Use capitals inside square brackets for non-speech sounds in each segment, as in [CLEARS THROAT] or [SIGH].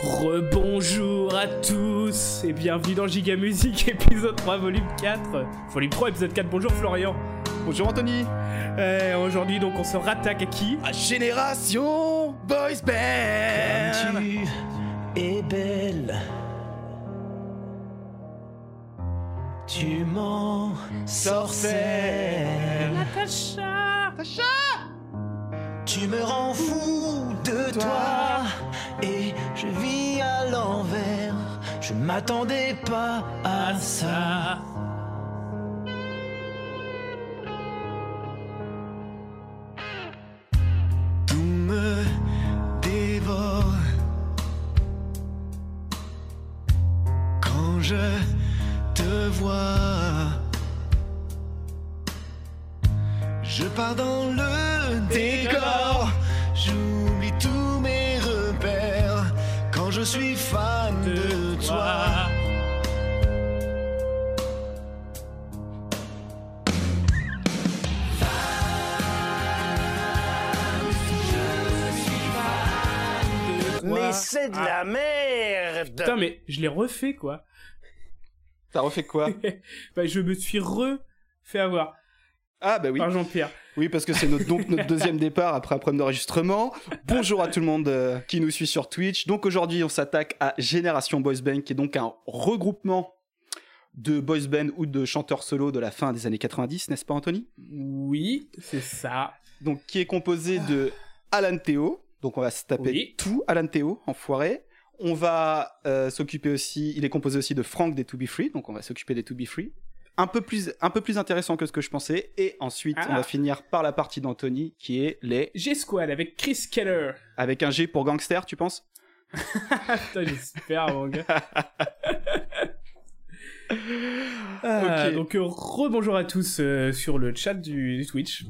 Rebonjour à tous et bienvenue dans Giga Musique [LAUGHS] épisode 3 volume 4 Volume 3 épisode 4, bonjour Florian. Bonjour Anthony. Euh, Aujourd'hui donc on se rattaque à qui? À Génération Boys Band. Tu es belle. Tu m'en sorcelles. Natacha. Tu me rends fou de toi. Et je vis à l'envers. Je m'attendais pas à ça. Tout me dévore quand je te vois. Je pars dans le c'est de la merde. Putain mais je l'ai refait quoi. [LAUGHS] T'as refait quoi [LAUGHS] Bah je me suis refait avoir. Ah bah oui, par Jean-Pierre. Oui parce que c'est notre, donc notre deuxième [LAUGHS] départ après un problème d'enregistrement. Bonjour à tout le monde euh, qui nous suit sur Twitch. Donc aujourd'hui on s'attaque à Génération Boys Band qui est donc un regroupement de boys band ou de chanteurs solo de la fin des années 90, n'est-ce pas Anthony? Oui, c'est ça. Donc qui est composé de Alan Théo. Donc on va se taper Oui. tout Alan Théo, enfoiré. On va euh, s'occuper aussi, il est composé aussi de Frank des To Be Free, donc on va s'occuper des To Be Free. Un peu plus, un peu plus intéressant que ce que je pensais. Et ensuite, Ah. on va finir par la partie d'Anthony, qui est les, G-Squad avec Chris Keller avec un G pour gangster, tu penses? [LAUGHS] Putain j'espère mon gars [LAUGHS] Ah, Ok. Donc euh, rebonjour à tous euh, sur le chat du, du Twitch.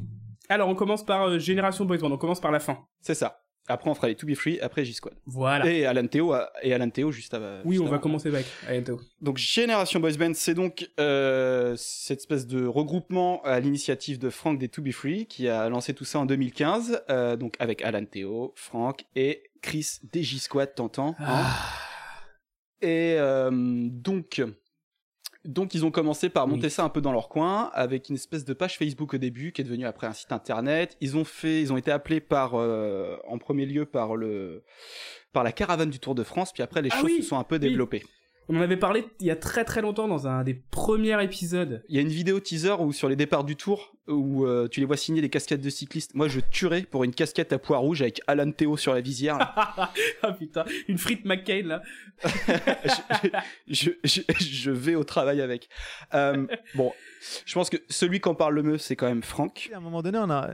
Alors on commence par euh, Génération Boys Band, on commence par la fin. C'est ça. Après, on fera les To Be Free, après J-Squad. Voilà. Et Alan Théo, et Alan Théo juste avant. oui, juste on va commencer avec Ayento. Donc Génération Boys Band, c'est donc euh, cette espèce de regroupement à l'initiative de Frank des To Be Free qui a lancé tout ça en 2015, euh, donc avec Alan Théo, Frank et Chris des J-Squad, t'entends hein Et euh, donc, donc ils ont commencé par monter Oui. ça un peu dans leur coin avec une espèce de page Facebook au début qui est devenue après un site internet. Ils ont fait, ils ont été appelés par, euh, en premier lieu par le, par la caravane du Tour de France, puis après les Ah choses oui, se sont un peu oui. On en avait parlé il y a très très longtemps dans un des premiers épisodes. Il y a une vidéo teaser où sur les départs du Tour où euh, tu les vois signer des casquettes de cyclistes. Moi, je tuerais pour une casquette à poids rouge avec Alan Théo sur la visière. [LAUGHS] ah putain, une frite McCain là. [LAUGHS] je, je, je- je vais au travail avec. Euh, bon, je pense que celui qui en parle le mieux, c'est quand même Franck. À un moment donné, on a,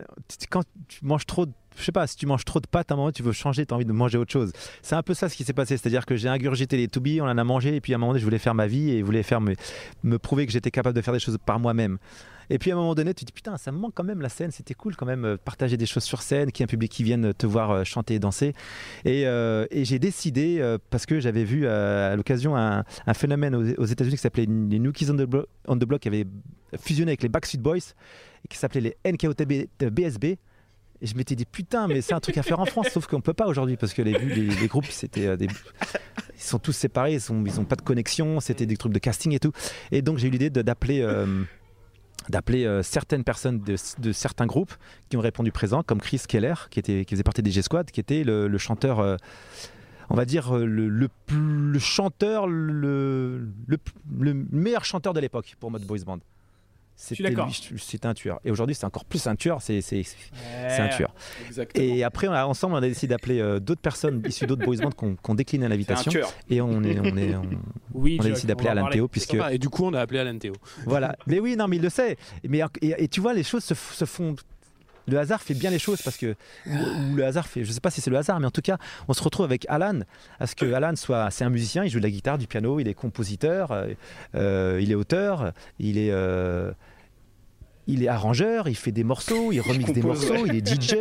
quand tu manges trop, de, je sais pas, si tu manges trop de pâtes, à un moment tu veux changer, tu as envie de manger autre chose. C'est un peu ça ce qui s'est passé, c'est-à-dire que j'ai ingurgité les to-be, on en a mangé, et puis à un moment donné, je voulais faire ma vie et voulais faire me, me prouver que j'étais capable de faire des choses par moi-même. Et puis à un moment donné, tu te dis putain, ça me manque quand même la scène, c'était cool quand même, euh, partager des choses sur scène, qu'il y ait un public qui vienne te voir euh, chanter et danser. Et, euh, j'ai décidé, parce que j'avais vu à l'occasion un, phénomène aux, États-Unis qui s'appelait les New on the, Block, qui avait fusionné avec les Backstreet Boys, et qui s'appelait les NKOTB euh, BSB. Et je m'étais dit putain, mais c'est un truc à faire en France, sauf qu'on peut pas aujourd'hui parce que les, groupes c'était ils sont tous séparés, ils sont, ils ont pas de connexion, c'était des trucs de casting et tout. Et donc j'ai eu l'idée d'appeler. D'appeler euh, certaines personnes de, certains groupes qui ont répondu présent, comme Chris Keller, qui, était, qui faisait partie des G-Squad, qui était le, chanteur, euh, on va dire, euh, le, le meilleur chanteur de l'époque pour Mode Boys Band. C'était un tueur. Et aujourd'hui, c'est encore plus un tueur, c'est c'est- c'est un tueur. Exactement. Et après, on a, ensemble, on a décidé d'appeler euh, d'autres personnes issues d'autres boys bands qu'on qu'on décliné c'est un l'invitation. tueur. Et on, est, on, est, on, Oui, on a décidé d'appeler Alan. Théo, puisque. Et du coup, on a appelé Alan Théo. voilà. [LAUGHS] Mais oui, non, mais il le sait. Mais et, et tu vois, les choses se, se font. Le hasard fait bien les choses parce que ou, ou le hasard fait. Je sais pas si c'est le hasard, mais en tout cas, on se retrouve avec Alan. À ce que Alan soit, c'est un musicien. Il joue de la guitare, du piano. Il est compositeur. euh, euh, il est auteur. Il est euh, il est arrangeur, il fait des morceaux, il [LAUGHS] remixe des compose, morceaux, il est DJ.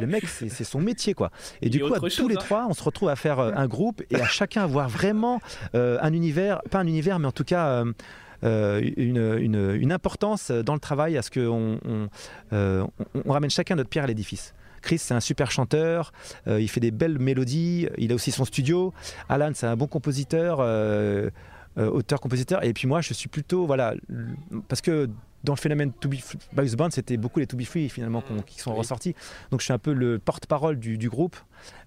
Le mec, c'est son métier, quoi. Et Il du coup, à tous les hein. trois, on se retrouve à faire euh, un groupe et à chacun avoir vraiment euh, un univers, pas un univers, mais en tout cas euh, euh, une, une- une importance dans le travail à ce qu'on on, euh, on- on ramène chacun notre pierre à l'édifice. Chris, c'est un super chanteur, euh, il fait des belles mélodies, il a aussi son studio. Alan, c'est un bon compositeur, auteur-compositeur. Et puis moi, je suis plutôt, voilà, parce que dans le phénomène To Be Boys Band, c'était beaucoup les To Be Free finalement qui sont Oui. ressortis. Donc je suis un peu le porte-parole du, du groupe.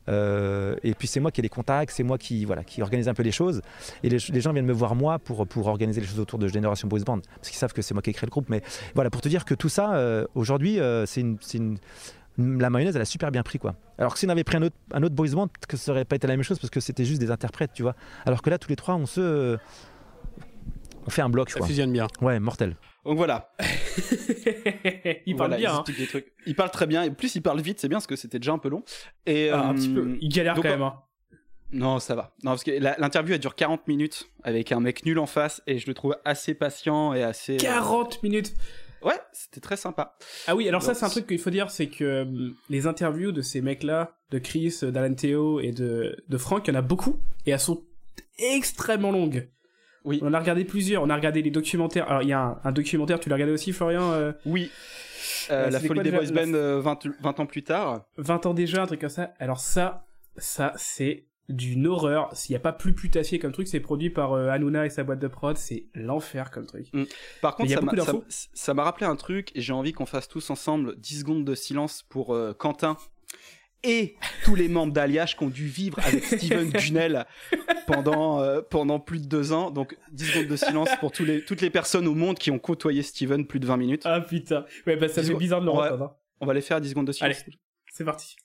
Euh, et puis c'est moi qui ai les contacts, c'est moi qui, voilà, qui organise un peu les choses. Et les, les gens viennent me voir moi pour, pour organiser les choses autour de Génération Boys Band. Parce qu'ils savent que c'est moi qui ai créé le groupe. Mais voilà, pour te dire que tout ça, euh, aujourd'hui, euh, c'est une, c'est une- la mayonnaise, elle a super bien pris. quoi. Alors que si on avait pris un autre, un autre boys band, que ça aurait pas été la même chose parce que c'était juste des interprètes, tu vois. Alors que là, tous les trois, on se. on fait un bloc, Ça quoi. fusionne bien. Ouais, mortel. Donc voilà. [LAUGHS] il parle Voilà, bien. hein. explique des trucs. Il parle très bien. Et plus, il parle vite, c'est bien parce que c'était déjà un peu long. Et, Ah, un euh, petit peu. Il galère donc, quand même. hein. Non, ça va. Non, parce que l'interview, elle dure 40 minutes avec un mec nul en face et je le trouve assez patient et assez. euh, 40 minutes. Ouais, c'était très sympa. Ah oui, alors ça c'est un truc qu'il faut dire, c'est que euh, les interviews de ces mecs-là, de Chris, d'Alan Theo et de, de Frank, il y en a beaucoup, et elles sont extrêmement longues. Oui. On en a regardé plusieurs, on a regardé les documentaires. Alors il y a un, un documentaire, tu l'as regardé aussi Florian euh, Oui. Euh, Euh, la folie des boys band euh, 20, 20 ans plus tard. 20 ans déjà, un truc comme ça. Alors ça, ça c'est d'une horreur. S'il n'y a pas plus putassier comme truc, c'est produit par euh, Hanouna et sa boîte de prod, c'est l'enfer comme truc. Par Mais il contre, ça m'a- ça d'infos. ça m'a rappelé un truc et j'ai envie qu'on fasse tous ensemble 10 secondes de silence pour Quentin et tous les membres d'Aliash qui ont dû vivre avec Steven [LAUGHS] Gunnell pendant, euh, pendant plus de deux ans. Donc 10 secondes de silence pour tous les, toutes les personnes au monde qui ont côtoyé Steven plus de 20 minutes. Ah putain. Ouais, bah ça fait bizarre de le hein. On va les faire 10 secondes de silence. Allez. C'est parti.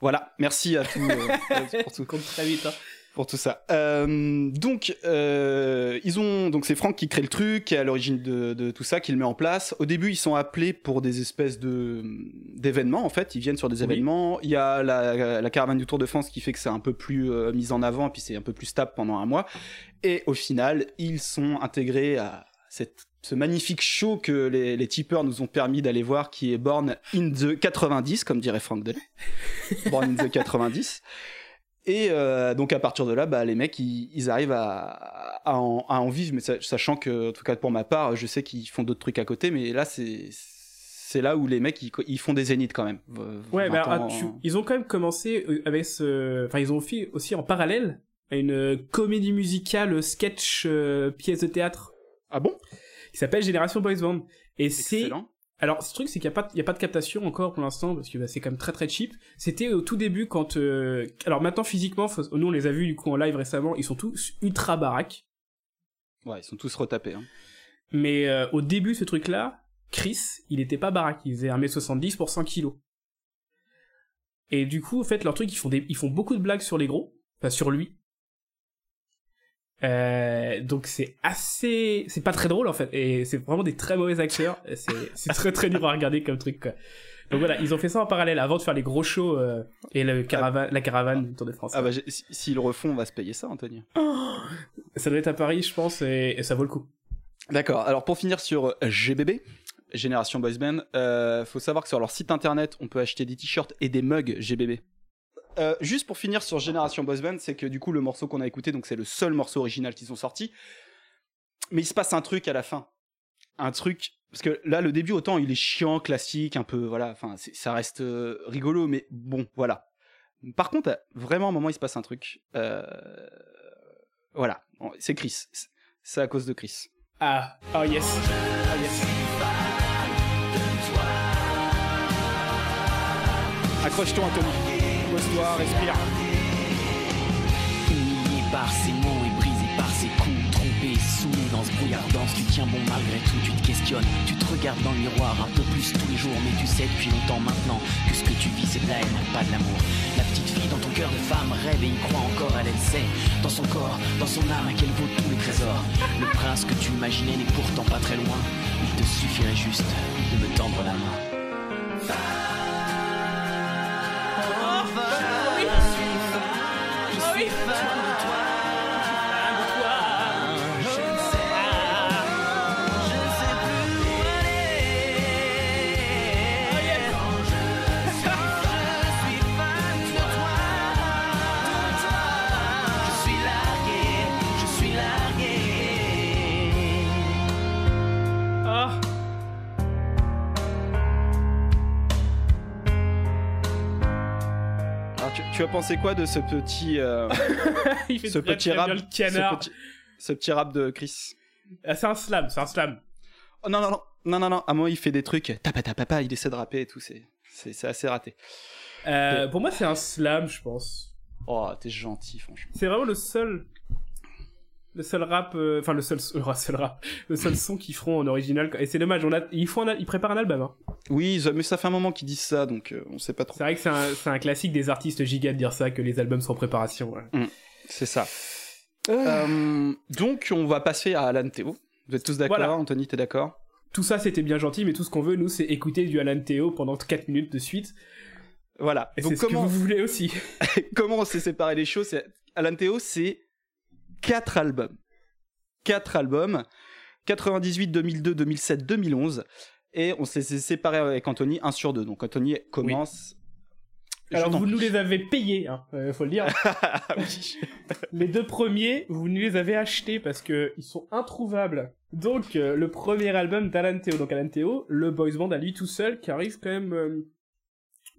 Voilà, merci à tous euh, [LAUGHS] pour tout. Compte très vite. Hein. Pour tout ça. Euh, donc, euh, ils ont donc c'est Franck qui crée le truc, qui est à l'origine de, de tout ça, qui le met en place. Au début, ils sont appelés pour des espèces de d'événements. En fait, ils viennent sur des Oui. événements. Il y a la, la caravane du Tour de France qui fait que c'est un peu plus euh, mis en avant, puis c'est un peu plus stable pendant un mois. Et au final, ils sont intégrés à cette ce magnifique show que les, les tipeurs nous ont permis d'aller voir, qui est Born in the 90, comme dirait Frank Delay. Born in the 90. Et euh, donc à partir de là, bah, les mecs, ils, ils arrivent à, à, en, à en vivre, mais sa- sachant que, en tout cas pour ma part, je sais qu'ils font d'autres trucs à côté, mais là, c'est c'est là où les mecs, ils, ils font des zéniths quand même. Ouais, 20 mais alors, ans, ah, tu- ils ont quand même commencé euh, avec ce. Enfin, ils ont fait aussi en parallèle une euh, comédie musicale, euh, sketch, euh, pièce de théâtre Ah bon? Qui s'appelle Génération Boys Band. Et c'est. Alors, ce truc, c'est qu'il n'y a, pas- il y a pas de captation encore pour l'instant, parce que bah, c'est quand même très très cheap. C'était au tout début quand. euh, Alors maintenant, physiquement, faut- nous on les a vus du coup en live récemment, ils sont tous ultra baraques. Ouais, ils sont tous retapés. Hein. Mais euh, au début, ce truc-là, Chris, il était pas baraque, il faisait 1m70 pour 100 kilos. Et du coup, en fait, leur truc, ils font, des... ils font beaucoup de blagues sur les gros, enfin sur lui. Euh, donc c'est assez... C'est pas très drôle en fait, et c'est vraiment des très mauvais acteurs, c'est très très dur à regarder comme truc quoi. Donc voilà, ils ont fait ça en parallèle avant de faire les gros shows euh, et le caravane, la caravane du Tour de France. Ah bah, s'ils le refont, on va se payer ça, Anthony. Ça doit être à Paris, je pense, et, et ça vaut le coup. D'accord. Alors pour finir sur euh, GBB, Génération Boys Band, euh, faut savoir que sur leur site internet, on peut acheter des t-shirts et des mugs GBB. Euh, juste pour finir sur Génération Boys Band, c'est que du coup le morceau qu'on a écouté, donc c'est le seul morceau original qu'ils ont sorti. Mais il se passe un truc à la fin, un truc parce que là le début autant il est chiant, classique, un peu voilà, enfin ça reste euh, rigolo, mais bon voilà. Par contre, vraiment à un moment il se passe un truc. Euh, voilà, Bon, c'est Chris, c'est à cause de Chris. Ah, oh yes. Oh yes. Accroche-toi, Anthony. Pose-toi, respire. Humilié par ses mots et brisé par ses coups, trompé, soumis dans ce brouillard dense, tu tiens bon malgré tout, tu te questionnes, tu te regardes dans le miroir un peu plus tous les jours, mais tu sais depuis longtemps maintenant que ce que tu vis c'est de la haine, pas de l'amour. La petite fille dans ton cœur de femme rêve et y croit encore, elle, elle sait, dans son corps, dans son âme, à quel vaut tous les trésors. Le prince que tu imaginais n'est pourtant pas très loin, il te suffirait juste de me tendre la main. Je as pensé quoi de ce petit, euh, [LAUGHS] Il fait ce très, petit très rap, bien le canard. ce petit, ce petit rap de Chris? Ah, c'est un slam, c'est un slam. Oh, non, non, non, non, non, non. À moi, il fait des trucs. Tapa, tapa, tapa, il essaie de rapper et tout. C'est, c'est, c'est assez raté. Euh, pour moi, c'est un slam, je pense. Oh, t'es gentil, franchement. C'est vraiment le seul, le seul rap, euh, enfin le seul, [LAUGHS] le seul rap, le seul son qu'ils feront en original. Et c'est dommage, on a, ils font, un ils préparent un album. Hein. Oui, mais ça fait un moment qu'ils disent ça, donc euh, on sait pas trop. C'est vrai que c'est un, c'est un classique des artistes giga de dire ça, que les albums sont en préparation. ouais. C'est ça. Euh, donc, on va passer à Alan Théo. Vous êtes tous d'accord Voilà. Anthony, t'es d'accord? Tout ça, c'était bien gentil, mais tout ce qu'on veut, nous, c'est écouter du Alan Théo pendant 4 minutes de suite. Voilà. Et donc, c'est ce comment, que vous voulez aussi. [LAUGHS] comment on s'est séparé les choses c'est- Alan Théo, c'est quatre albums. Quatre albums. 98, 2002, 2007, 2011. Et on s'est s'est séparé avec Anthony, un sur deux. Donc, Anthony commence. Alors, vous nous les avez payés, hein, euh, faut le dire. [LAUGHS] [LAUGHS] Les deux premiers, vous nous les avez achetés parce que ils sont introuvables. Donc, euh, le premier album d'Alan Théo. Donc, Alan Théo, le boys band à lui tout seul, qui arrive quand même euh,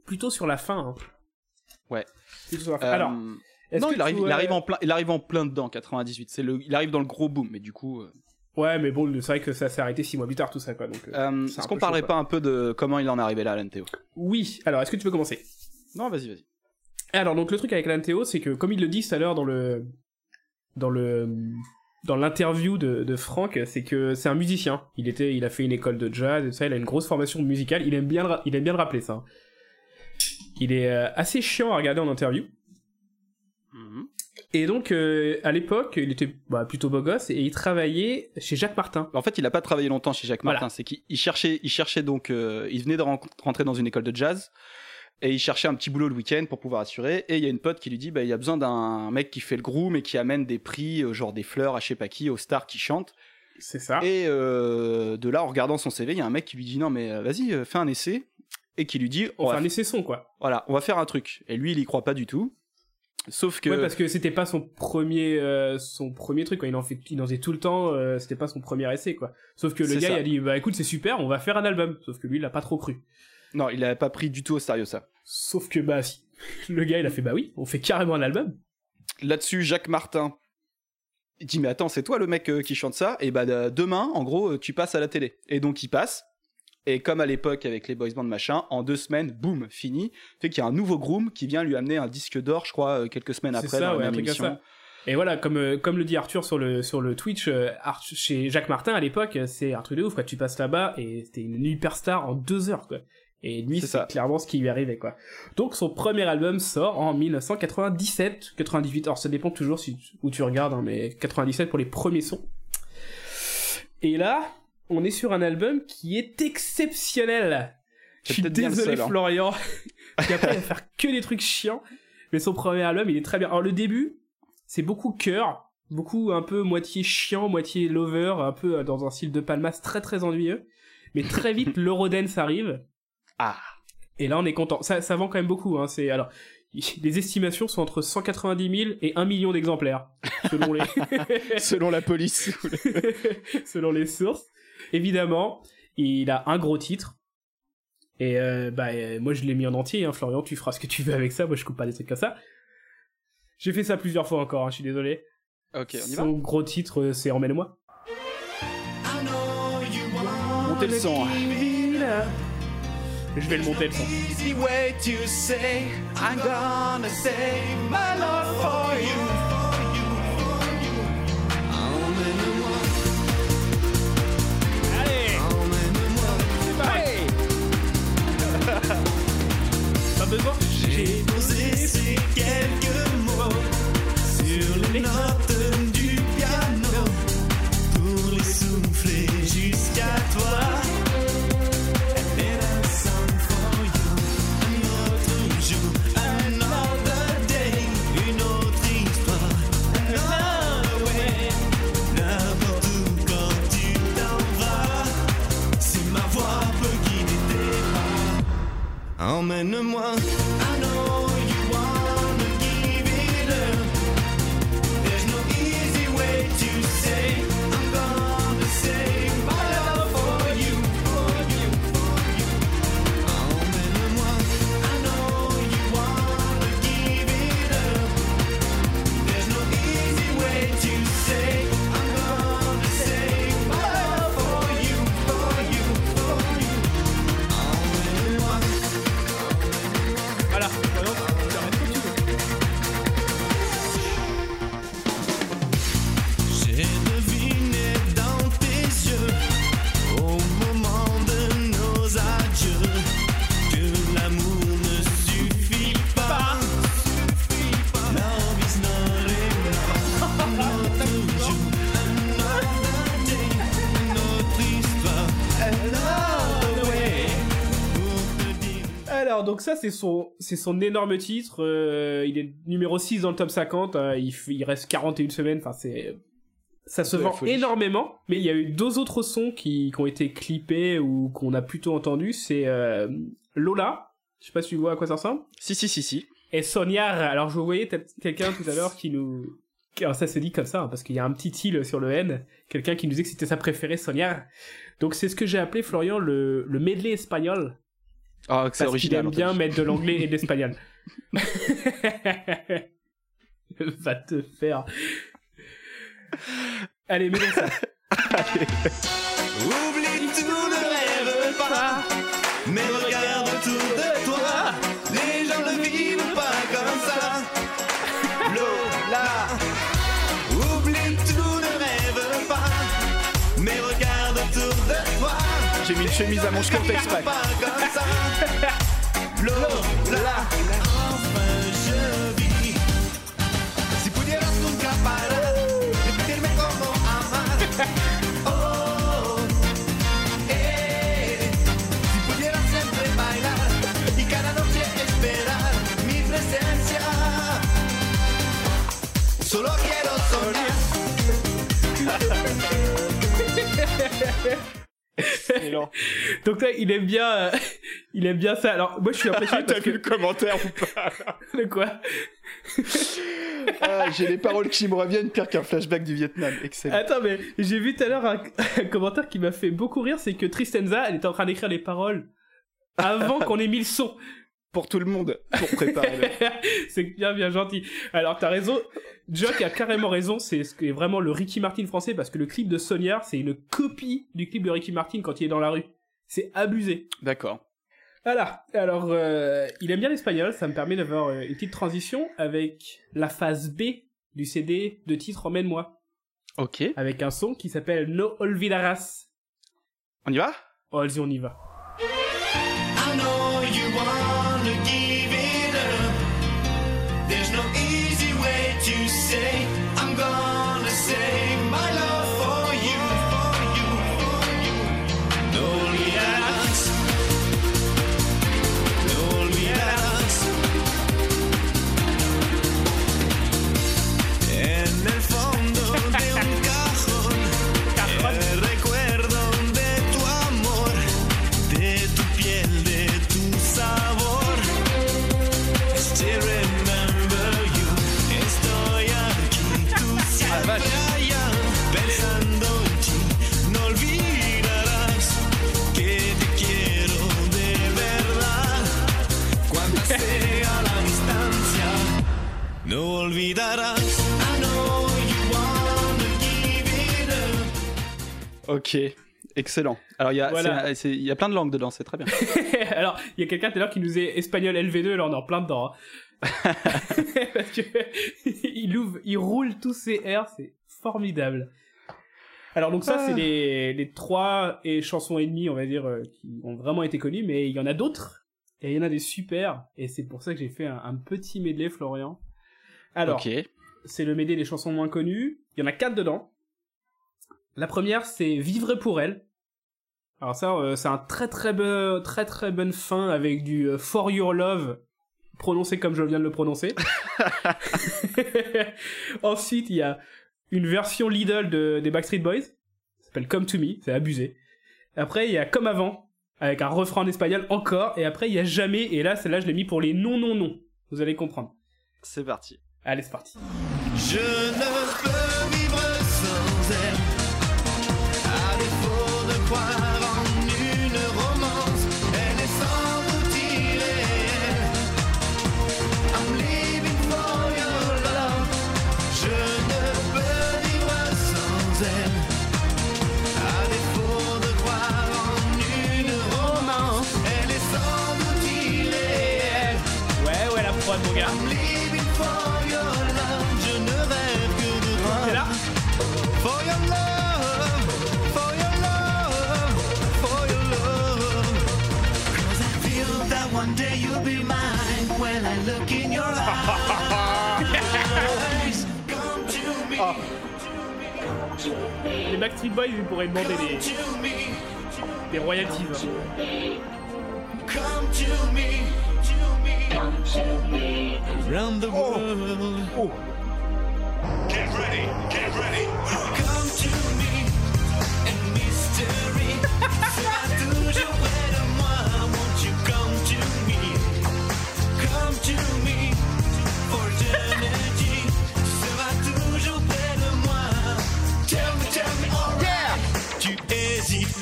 plutôt sur la fin. hein. Ouais. Plutôt sur la fin. Alors, non, il arrive, tu, il arrive en plein, il arrive en plein dedans, 98. C'est le, il arrive dans le gros boom, mais du coup, euh, Ouais, mais bon, c'est vrai que ça s'est arrêté six mois plus tard, tout ça, quoi. Donc, euh, euh, est-ce qu'on peu parlerait chaud, pas un peu de comment il en est arrivé là, Alan Théo Oui, alors, est-ce que tu veux commencer? Non, vas-y, vas-y. Alors donc le truc avec Alan Théo, c'est que comme il le dit tout à l'heure dans le dans le dans l'interview de, de Franck, c'est que c'est un musicien. Il était, il a fait une école de jazz et tout ça. Il a une grosse formation musicale. Il aime bien, le, il aime bien le rappeler ça. hein. Il est assez chiant à regarder en interview. Mhm. Et donc euh, à l'époque, il était bah, plutôt beau gosse et il travaillait chez Jacques Martin. En fait, il a pas travaillé longtemps chez Jacques Voilà. Martin. C'est qu'il il cherchait, il cherchait donc, euh, il venait de ren- rentrer dans une école de jazz et il cherchait un petit boulot le week-end pour pouvoir assurer. Et il y a une pote qui lui dit, bah, il y a besoin d'un mec qui fait le groom et qui amène des prix, euh, genre des fleurs à je sais pas qui, aux stars qui chantent. C'est ça. Et euh, de là, en regardant son CV, il y a un mec qui lui dit, non mais vas-y, fais un essai. Et qui lui dit, on va, un essai son quoi. voilà, on va faire un truc. Et lui, il y croit pas du tout. Sauf que Ouais, parce que c'était pas son premier euh, son premier truc quoi. Il en fait il en faisait tout le temps. euh, c'était pas son premier essai quoi. Sauf que le gars ça. il a dit bah écoute c'est super, on va faire un album. Sauf que lui il a pas trop cru. non, il avait pas pris du tout au sérieux ça. Sauf que bah si. [LAUGHS] Le gars il a fait bah oui, on fait carrément un album. Là-dessus, Jacques Martin. Il dit mais attends c'est toi le mec euh, qui chante ça? Et bah de- demain en gros tu passes à la télé et donc il passe et comme à l'époque avec les boys band machin en deux semaines boum fini fait qu'il y a un nouveau groom qui vient lui amener un disque d'or je crois euh, quelques semaines après ça, dans ouais, la un même truc comme émission ça. Et voilà, comme euh, comme le dit Arthur sur le sur le Twitch, euh, chez Jacques Martin à l'époque, c'est un truc de ouf quoi. Tu passes là-bas et c'était une hyperstar en deux heures quoi. Et lui, C'est clairement ce qui lui arrivait quoi. Donc son premier album sort en 1997, 98. Alors ça dépend toujours si, où tu regardes, hein, mais 97 pour les premiers sons. Et là, on est sur un album qui est exceptionnel. Je suis désolé seul, hein. Florian, [LAUGHS] qui après il va faire que des trucs chiants. Mais son premier album, il est très bien. Alors le début, c'est beaucoup cœur, beaucoup un peu moitié chiant, moitié lover, un peu euh, dans un style de Palmas très très ennuyeux. Mais très vite, [LAUGHS] l'Eurodance arrive. ah Et là, on est content. Ça, ça vend quand même beaucoup. Hein. C'est alors, [LAUGHS] les estimations sont entre 190 000 et 1 million d'exemplaires, selon les selon la police selon les sources. Évidemment, il a un gros titre. Et euh, bah euh, moi je l'ai mis en entier. Hein. Florian, tu feras ce que tu veux avec ça. Moi je coupe pas des trucs comme ça. J'ai fait ça plusieurs fois encore. hein, Je suis désolé. ok on y va Son gros titre, euh, c'est Emmène-moi. montez le son Je vais le monter le son. easy way to say I'm gonna save my love for you. J'ai posé ces quelques mots sur les notes ça, c'est son, c'est son énorme titre. euh, il est numéro 6 dans le top 50. euh, il, il reste 41 semaines. Enfin, c'est, ça se vend énormément. Mais il y a eu deux autres sons qui, qui ont été clippés ou qu'on a plutôt entendu. C'est euh, Lola. Je sais pas si tu vois à quoi ça ressemble. Si, si, si, si. Et Sonia. Alors, je voyais quelqu'un tout à l'heure qui nous, alors ça se dit comme ça, hein, parce qu'il y a un petit il sur le N, quelqu'un qui nous disait que c'était sa préférée, Sonia. Donc c'est ce que j'ai appelé, Florian, le, le medley espagnol. Ah, que c'est Parce qu'il original. aime en bien mettre de l'anglais et de l'espagnol. [LAUGHS] [LAUGHS] Va te faire. Allez, mets donc ça. [LAUGHS] Oublie tout, ne rêve pas. Mais J'ai mis une chemise à manches courtes exprès. Lola. Solo quiero soñar. Excellent. [LAUGHS] Donc là, il aime bien, euh, [LAUGHS] il aime bien ça. Alors moi, je suis impressionné [LAUGHS] T'as parce vu que le commentaire ou pas de quoi Ah, J'ai les paroles qui me reviennent pire qu'un flashback du Vietnam. Excellent. Attends, mais j'ai vu tout à l'heure un, un commentaire qui m'a fait beaucoup rire, c'est que Tristenza, elle était en train d'écrire les paroles avant qu'on ait mis le son. Pour tout le monde, pour préparer. le- [LAUGHS] c'est bien, bien gentil. Alors, t'as raison. Jock a carrément raison. C'est ce qui est vraiment le Ricky Martin français parce que le clip de Sonia, c'est une copie du clip de Ricky Martin quand il est dans la rue. C'est abusé. D'accord. Voilà. Alors, euh, il aime bien l'espagnol. Ça me permet d'avoir euh, une petite transition avec la phase B du CD de titre Emmène-moi. Ok. Avec un son qui s'appelle No Olvidaras. On y va? Oh, vas-y, on y va. I know you wanna olvidarás. I know you wanna give it up. Ok. Excellent. Alors, il y, a, Voilà. y plein de langues dedans, c'est très bien. [LAUGHS] Alors, il y a quelqu'un tout à l'heure qui nous est espagnol LV2, là on est en plein dedans. hein. [LAUGHS] Parce que [LAUGHS] il ouvre, il roule tous ses airs, c'est formidable. Alors donc ça Ah. c'est les, les trois et chansons et demie on va dire euh, qui ont vraiment été connues, mais il y en a d'autres et il y en a des super et c'est pour ça que j'ai fait un, un petit medley Florian. Alors c'est le medley des chansons moins connues. Il y en a quatre dedans. La première, c'est Vivre pour elle. Alors ça, euh, c'est un très très bon, très très bonne fin avec du euh, For Your Love prononcé comme je viens de le prononcer. [LAUGHS] Ensuite, il y a une version Lidl de, des Backstreet Boys. Ça s'appelle Come to Me, c'est abusé. Après, il y a Comme avant, avec un refrain en espagnol encore. Et après, il y a Jamais, et là, celle-là, je l'ai mis pour les non non non. Vous allez comprendre. C'est parti. Allez, c'est parti. Je les Backstreet Boys, ils pourraient demander des, des royalties. Round the world. Oh. Oh. Get ready, get ready. Come to me.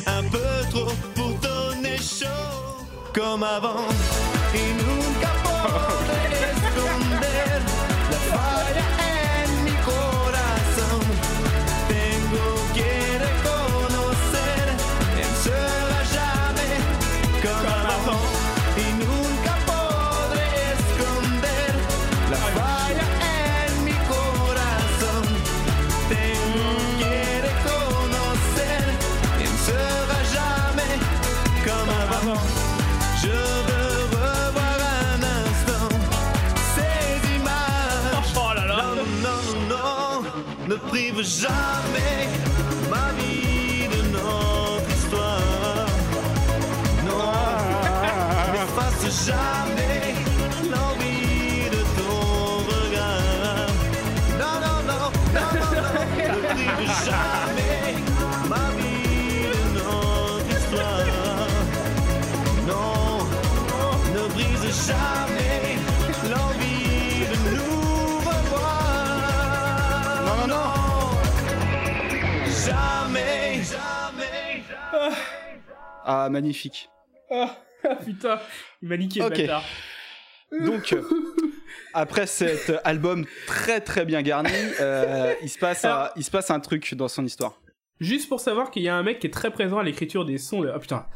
Un peu trop pour donner chaud comme avant. Magnifique. Ah [LAUGHS] putain, il m'a niqué le Ok. bâtard. Donc, [LAUGHS] après cet album très très bien garni, euh, il, se passe un, il se passe un truc dans son histoire. Juste pour savoir qu'il y a un mec qui est très présent à l'écriture des sons. Ah putain.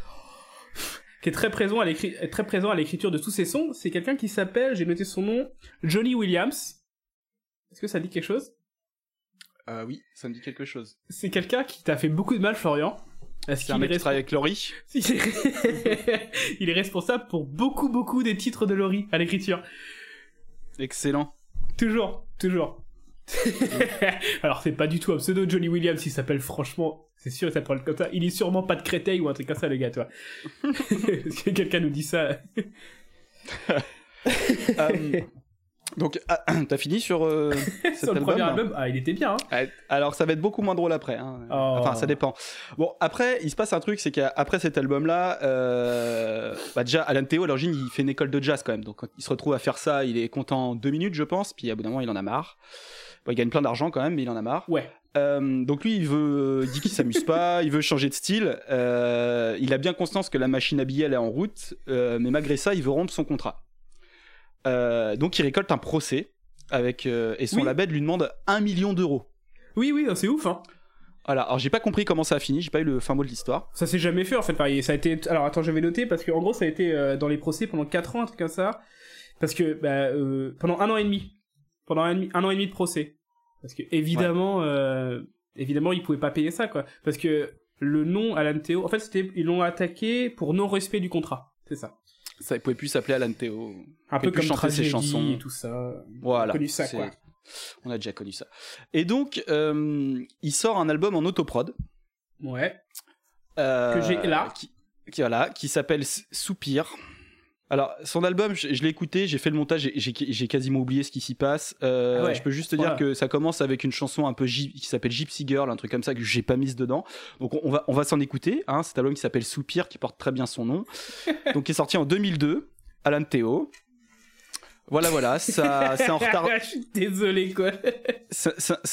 Qui est très présent à l'écri- très présent à l'écriture de tous ces sons. C'est quelqu'un qui s'appelle, j'ai noté son nom, Johnny Williams. Est-ce que ça dit quelque chose? Euh, oui, ça me dit quelque chose. C'est quelqu'un qui t'a fait beaucoup de mal, Florian. Est-ce un qu'il mec est qui travaille avec Laurie. [LAUGHS] Il est... responsable pour beaucoup, beaucoup des titres de Laurie à l'écriture. Excellent. Toujours, toujours. [LAUGHS] Alors, c'est pas du tout un pseudo Johnny Williams, il s'appelle franchement, c'est sûr, il s'appelle comme ça. Il est sûrement pas de Créteil ou un truc comme ça, le gars, toi. Est-ce [LAUGHS] que quelqu'un nous dit ça Euh, donc, ah, [CLEARS THROAT] t'as fini sur euh, [LAUGHS] cet Sur le album premier album, ah, il était bien, hein. Ah, Alors, ça va être beaucoup moins drôle après. hein. Oh. Enfin, ça dépend. Bon, après, il se passe un truc, c'est qu'après cet album-là, euh, bah déjà, Alan Théo, à l'origine, il fait une école de jazz quand même. Donc, quand il se retrouve à faire ça, il est content deux minutes, je pense. Puis, à bout d'un moment, il en a marre. Bon, il gagne plein d'argent quand même, mais il en a marre. Ouais. Euh, donc lui, il veut, il dit qu'il s'amuse pas, [LAUGHS] il veut changer de style. Euh, il a bien conscience que la machine à billets elle est en route, euh, mais malgré ça, il veut rompre son contrat. Euh, donc il récolte un procès avec euh, et son Oui. label lui demande un million d'euros. Oui, oui, c'est ouf, hein. Voilà. Alors j'ai pas compris comment ça a fini, j'ai pas eu le fin mot de l'histoire. Ça s'est jamais fait, en fait. Pareil. Ça a été, alors attends, je vais noter, parce que, en gros, ça a été euh, dans les procès pendant 4 ans, un truc comme ça. Parce que, bah, euh, pendant un an et demi. Pendant un, demi- un an et demi de procès. Parce que, évidemment, euh, évidemment, ils pouvaient pas payer ça, quoi. Parce que le nom Alan Théo, en fait, c'était, ils l'ont attaqué pour non-respect du contrat. C'est ça. Ça, il pouvait plus s'appeler Alan Théo. Un peu comme chanter ses chansons. et tout ça. Voilà. On a connu ça, c'est- quoi. On a déjà connu ça. Et donc, euh, il sort un album en autoprod. Ouais. Euh, Que j'ai là. Qui, qui- voilà, qui s'appelle Soupir. Alors, son album, je, je l'ai écouté, j'ai fait le montage, j'ai- quasiment oublié ce qui s'y passe. Euh, Ah ouais, je peux juste te voilà. dire que ça commence avec une chanson un peu qui s'appelle Gypsy Girl, un truc comme ça que j'ai pas mise dedans. Donc on, on va, on va s'en écouter. Hein, cet album qui s'appelle Soupir, qui porte très bien son nom. [LAUGHS] Donc qui est sorti en 2002, Alan Théo. Voilà, voilà, ça, c'est en [LAUGHS] retard. Je suis désolé, quoi.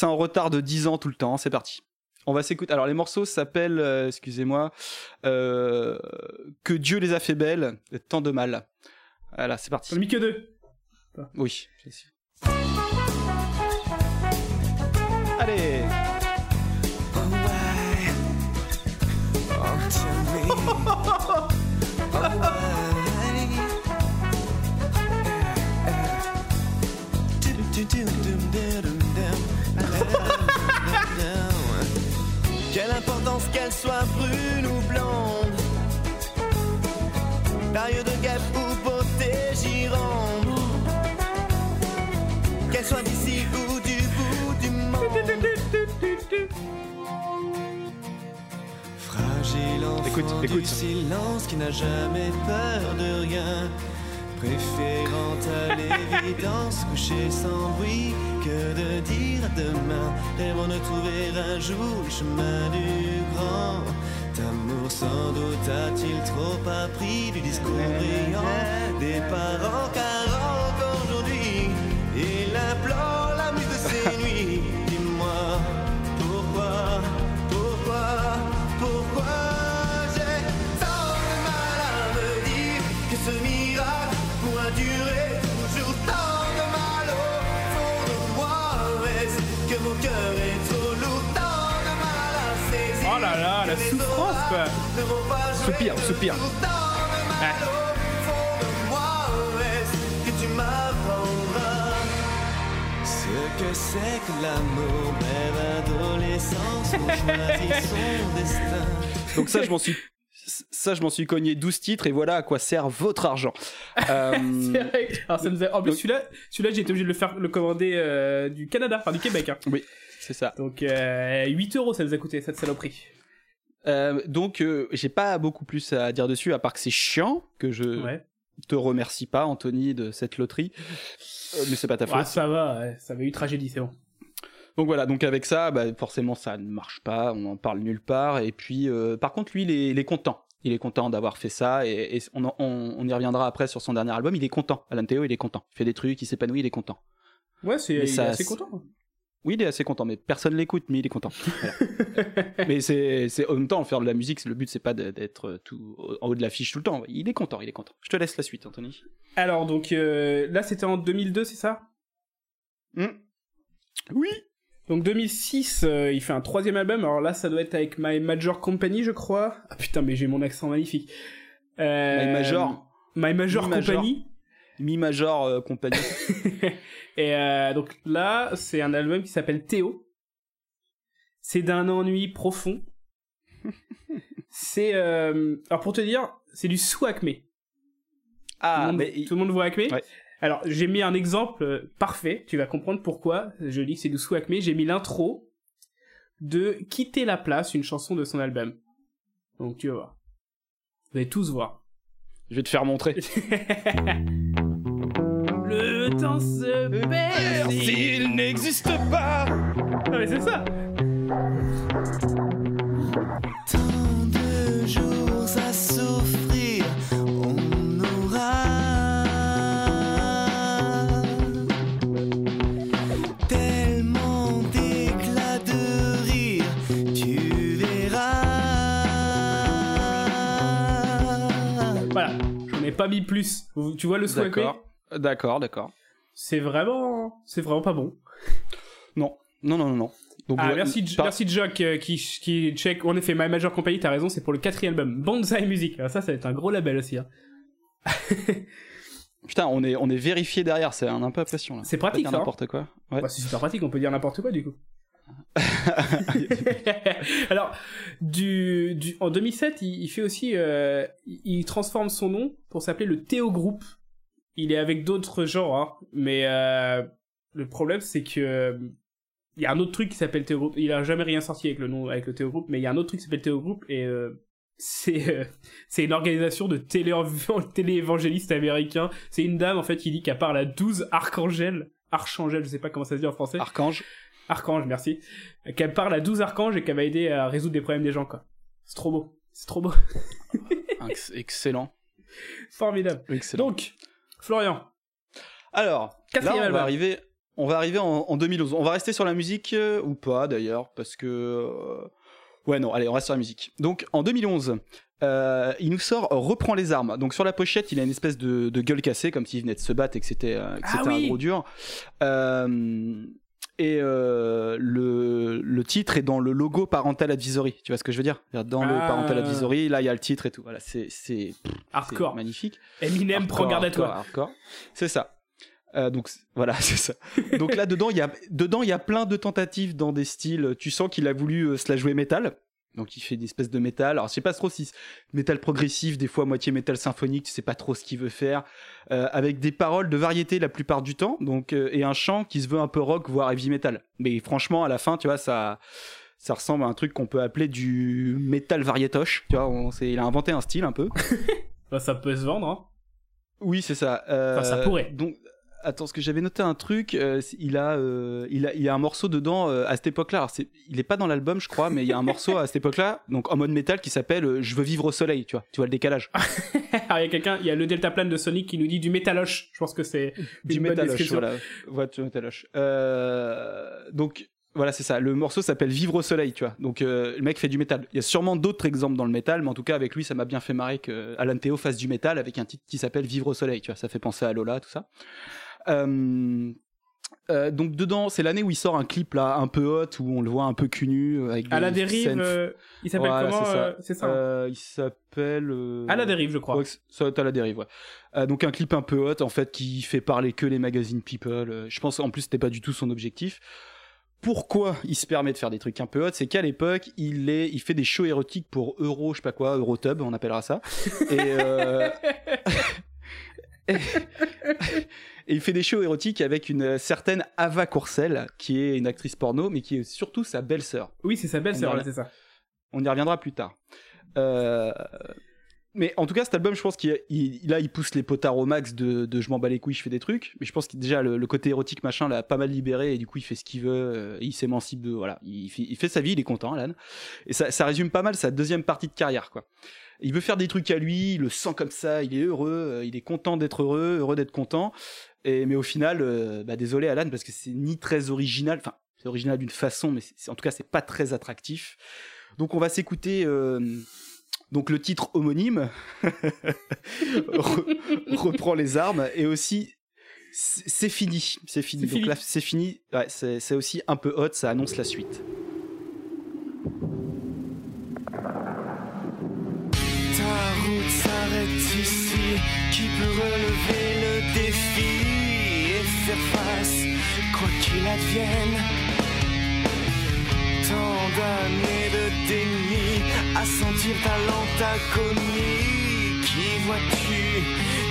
En retard de 10 ans tout le temps, c'est parti. On va s'écouter. Alors les morceaux s'appellent, euh, excusez-moi, euh, Que Dieu les a fait belles, tant de mal. Voilà, c'est parti. ai mis que deux. Oui. Allez. [LAUGHS] soit brune ou blonde. Taille de guêpe ou beauté girande Qu'elle soit d'ici ou du bout du monde. Fragile enfant Écoute, du écoute. silence qui n'a jamais peur de rien Préférant à l'évidence coucher sans bruit que de dire demain, rêvant de trouver un jour le chemin du grand amour. Sans doute a-t-il trop appris du discours brillant des parents, car encore aujourd'hui, il implore là là, la souffrance, quoi. Soupir, soupir. Ouais. que c'est que l'amour, adolescence, [LAUGHS] son destin. Donc ça, je m'en suis. Ça, je m'en suis cogné 12 titres et voilà à quoi sert votre argent. [LAUGHS] Euh, C'est vrai. Alors, ça nous a- En plus, Donc- celui-là, celui-là j'ai été obligé de le faire le commander euh, du Canada, enfin du Québec. hein. c'est ça. Donc euh, 8 euros ça nous a coûté cette saloperie. Euh, donc, euh, j'ai pas beaucoup plus à dire dessus, à part que c'est chiant, que je Ouais. te remercie pas, Anthony, de cette loterie. Euh, mais c'est pas ta faute. Ouais, ça va, ouais, ça avait eu tragédie, c'est bon. Donc voilà, donc avec ça, bah, forcément, ça ne marche pas, on en parle nulle part. Et puis, euh, par contre, lui, il est, il est content. Il est content d'avoir fait ça, et, et on, en- on, on y reviendra après sur son dernier album. Il est content. Alan Théo, il est content. Il fait des trucs, il s'épanouit, il est content. Ouais, c'est assez content. Oui, il est assez content, mais personne l'écoute, mais il est content. Voilà. [LAUGHS] mais c'est, c'est en même temps faire de la musique. Le but, c'est pas d'être tout en haut de l'affiche tout le temps. Il est content, il est content. Je te laisse la suite, Anthony. Alors donc euh, là c'était en 2002, c'est ça? Oui. Donc 2006, euh, il fait un troisième album. Alors là, ça doit être avec My Major Company, je crois. Ah putain, mais j'ai mon accent magnifique. Euh, My Major. My Major Mi. Company. Mi major euh, compagnie. [LAUGHS] Et euh, donc là, c'est un album qui s'appelle Théo. C'est d'un ennui profond. [LAUGHS] c'est euh, alors pour te dire, c'est du sous Acme. Ah, tout, le monde, mais tout le monde voit Acme. Ouais. Alors j'ai mis un exemple parfait. Tu vas comprendre pourquoi je dis que c'est du sous Acme. J'ai mis l'intro de Quitter la place, une chanson de son album. Donc tu vas voir. Vous allez tous voir. je vais te faire montrer. [LAUGHS] Temps se perd. S'il n'existe pas. Ah, mais c'est ça. Tant de jours à souffrir, on aura tellement d'éclats de rire, tu verras. Voilà. J'en ai pas mis plus. Tu vois le D'accord. D'accord, d'accord. C'est vraiment, c'est vraiment pas bon. [LAUGHS] Non, non, non, non, non. Donc, Ah, merci, par- merci Jock euh, qui, qui check. En effet, My Major Company, t'as raison, c'est pour le quatrième album. Banzai Music. Alors ça, ça va être un gros label aussi. hein. [LAUGHS] Putain, on est, on est vérifié derrière, c'est un, un peu impression là. C'est Pas pratique, hein. n'importe quoi. Ouais. Bah, c'est super pratique, on peut dire n'importe quoi du coup. [LAUGHS] Alors, du, du, en 2007, il, il fait aussi, euh, il, il transforme son nom pour s'appeler le Théo Group. Il est avec d'autres genres, hein, mais euh, le problème c'est que il y a un autre truc qui s'appelle Théo Group. Il a jamais rien sorti avec le nom, avec le Théo Group, mais il y a un autre truc qui s'appelle Théo Group et euh, c'est euh, c'est une organisation de télé [LAUGHS] télé-évangélistes américains. C'est une dame en fait qui dit qu'à part la 12 archangels, archangel, je sais pas comment ça se dit en français. Archange. Archange, merci. Qu'elle parle à 12 archanges et qu'elle va aider à résoudre des problèmes des gens, quoi. C'est trop beau. C'est trop beau. Ex- Excellent. [LAUGHS] Formidable. Excellent. Donc, Florian. Alors, Quatrième là, on album. va arriver, on va arriver en, en 2011. On va rester sur la musique euh, ou pas d'ailleurs, parce que euh, ouais non, allez, on reste sur la musique. Donc en 2011, euh, il nous sort reprend les armes. Donc sur la pochette, il a une espèce de, de gueule cassée, comme s'il venait de se battre et que c'était Ah oui. un gros dur. Et euh, le, le titre est dans le logo Parental Advisory. Tu vois ce que je veux dire? Dans le Ah. Parental Advisory, là il y a le titre et tout. Voilà, c'est Hardcore. magnifique. Eminem, prends garde à hardcore, toi. hardcore. C'est ça. Euh, donc voilà, [LAUGHS] c'est ça. Donc là dedans, il y a dedans il y a plein de tentatives dans des styles. Tu sens qu'il a voulu euh, se la jouer métal. Donc il fait des espèces de métal. Alors je sais pas trop si métal progressif, des fois moitié métal symphonique. Tu sais pas trop ce qu'il veut faire. Euh, avec des paroles de variété la plupart du temps. Donc euh, et un chant qui se veut un peu rock voire heavy metal. Mais franchement à la fin, tu vois ça. Ça ressemble à un truc qu'on peut appeler du métal variétoche. Tu vois, on, il a inventé un style un peu. [LAUGHS] Bah, ça peut se vendre, hein. Oui, c'est ça. Euh, Enfin, ça pourrait. Donc, attends, parce que j'avais noté un truc. euh, c'est- il a, euh, il a, il y a un morceau dedans euh, à cette époque-là. Alors, il est pas dans l'album, je crois, mais il y a un morceau à cette époque-là, donc en mode métal, qui s'appelle euh, "Je veux vivre au soleil". Tu vois, tu vois le décalage. [LAUGHS] Alors, il y a quelqu'un, il y a le deltaplane de Sonic qui nous dit du métaloche. Je pense que c'est du métaloche, voilà. Ouais, du métaloche. Euh, donc voilà, c'est ça. Le morceau s'appelle Vivre au soleil, tu vois. Donc euh, le mec fait du métal. Il y a sûrement d'autres exemples dans le métal, mais en tout cas avec lui, ça m'a bien fait marrer que Alan Théo fasse du métal avec un titre qui s'appelle Vivre au soleil, tu vois. Ça fait penser à Lola, tout ça. Euh, euh, donc dedans, c'est l'année où il sort un clip là un peu hot où on le voit un peu cul nu avec À la des dérive, euh, il s'appelle Voilà, comment c'est ça. euh, hein il s'appelle. À la dérive, je crois. Ouais, ça à la dérive, ouais. Donc un clip un peu hot, en fait, qui fait parler que les magazines People. Je pense en plus c'était pas du tout son objectif. Pourquoi il se permet de faire des trucs un peu hot C'est qu'à l'époque, il est, il fait des shows érotiques pour Euro, je sais pas quoi, Eurotub, on appellera ça. Et, [LAUGHS] [LAUGHS] et, et il fait des shows érotiques avec une certaine Ava Courcel, qui est une actrice porno, mais qui est surtout sa belle-sœur. Oui, c'est sa belle-sœur, c'est ça. On y reviendra plus tard. Euh, Mais en tout cas, cet album, je pense qu'il il- là, il pousse les potards au max de, de je m'en bats les couilles, je fais des trucs. Mais je pense que déjà le, le côté érotique machin l'a pas mal libéré et du coup, il fait ce qu'il veut. euh, il s'émancipe de voilà, il, fait- il fait sa vie, il est content, Alan. Et ça, ça résume pas mal sa deuxième partie de carrière, quoi. Il veut faire des trucs à lui, il le sent comme ça, il est heureux, euh, il est content d'être heureux, heureux d'être content. Et mais au final, euh, bah, désolé Alan, parce que c'est ni très original, enfin c'est original d'une façon, mais en tout cas c'est pas très attractif. Donc on va s'écouter euh, donc le titre homonyme [LAUGHS] re- reprend les armes et aussi c'est fini, c'est fini. C'est Donc fini. là c'est fini, ouais, c'est aussi un peu hot, ça annonce la suite. Qui peut relever le défi et faire face, quoi qu'il advienne? Tant d'années de déni à sentir ta lente agonie. Qui vois-tu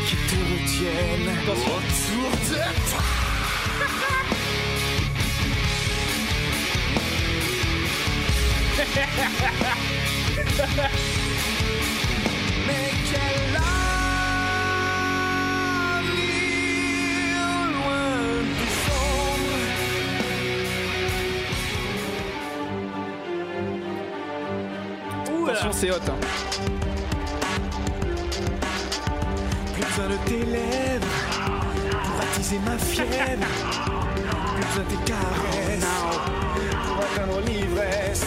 qui te retienne? Autour de toi? [LAUGHS] Mais quelle Attention, c'est hot. hein. Plus besoin de tes lèvres pour attiser ma fièvre. Plus besoin de tes caresses pour atteindre l'ivresse.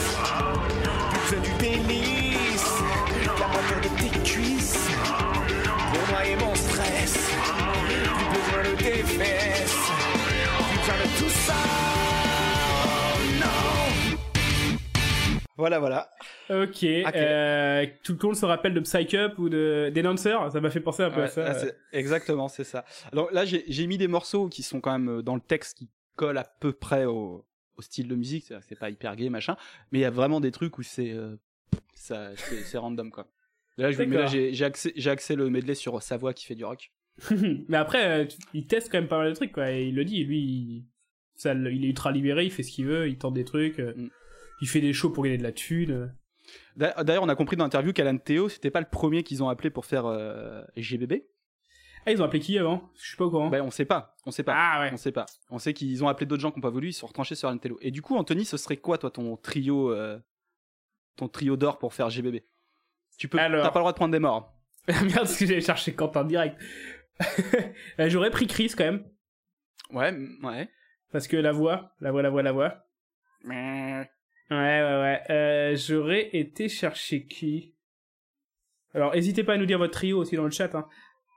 Plus besoin du délice, la moitié de tes cuisses pour noyer mon stress. Plus besoin de tes fesses. Plus besoin de tout ça. Oh non! Voilà, voilà. Ok. Ok. euh, tout le monde se rappelle de Psych Up ou de Denancer Ça m'a fait penser un peu à ça. là, c'est- exactement, c'est ça. Alors là, j'ai mis des morceaux qui sont quand même euh, dans le texte qui collent à peu près au, au style de musique. C'est pas hyper gay, machin. Mais il y a vraiment des trucs où c'est euh, ça, c'est random quoi. Là, j'ai axé, axé le medley sur sa voix qui fait du rock. [LAUGHS] Mais après, euh, il teste quand même pas mal de trucs, quoi. Et il le dit, lui, il, ça, il est ultra libéré, il fait ce qu'il veut, il tente des trucs, Mm. il fait des shows pour gagner de la thune. D'a- D'ailleurs, on a compris dans l'interview qu'Alan Théo, c'était pas le premier qu'ils ont appelé pour faire euh, GBB. Ah, ils ont appelé qui avant? Je suis pas au courant. Ben, on sait pas, on sait pas. ah ouais. On sait pas. On sait qu'ils ont appelé d'autres gens qui n'ont pas voulu, ils se sont retranchés sur Alan Théo. Et du coup, Anthony, ce serait quoi, toi, ton trio, euh, ton trio d'or pour faire GBB Tu peux, Alors. t'as pas le droit de prendre des morts. [LAUGHS] Merde, parce que j'allais chercher Quentin direct. [LAUGHS] Euh, J'aurais pris Chris quand même, Ouais, ouais. parce que la voix, la voix, la voix, la voix. Ouais, ouais, ouais. Euh, J'aurais été chercher qui? Alors, n'hésitez pas à nous dire votre trio aussi dans le chat. Hein.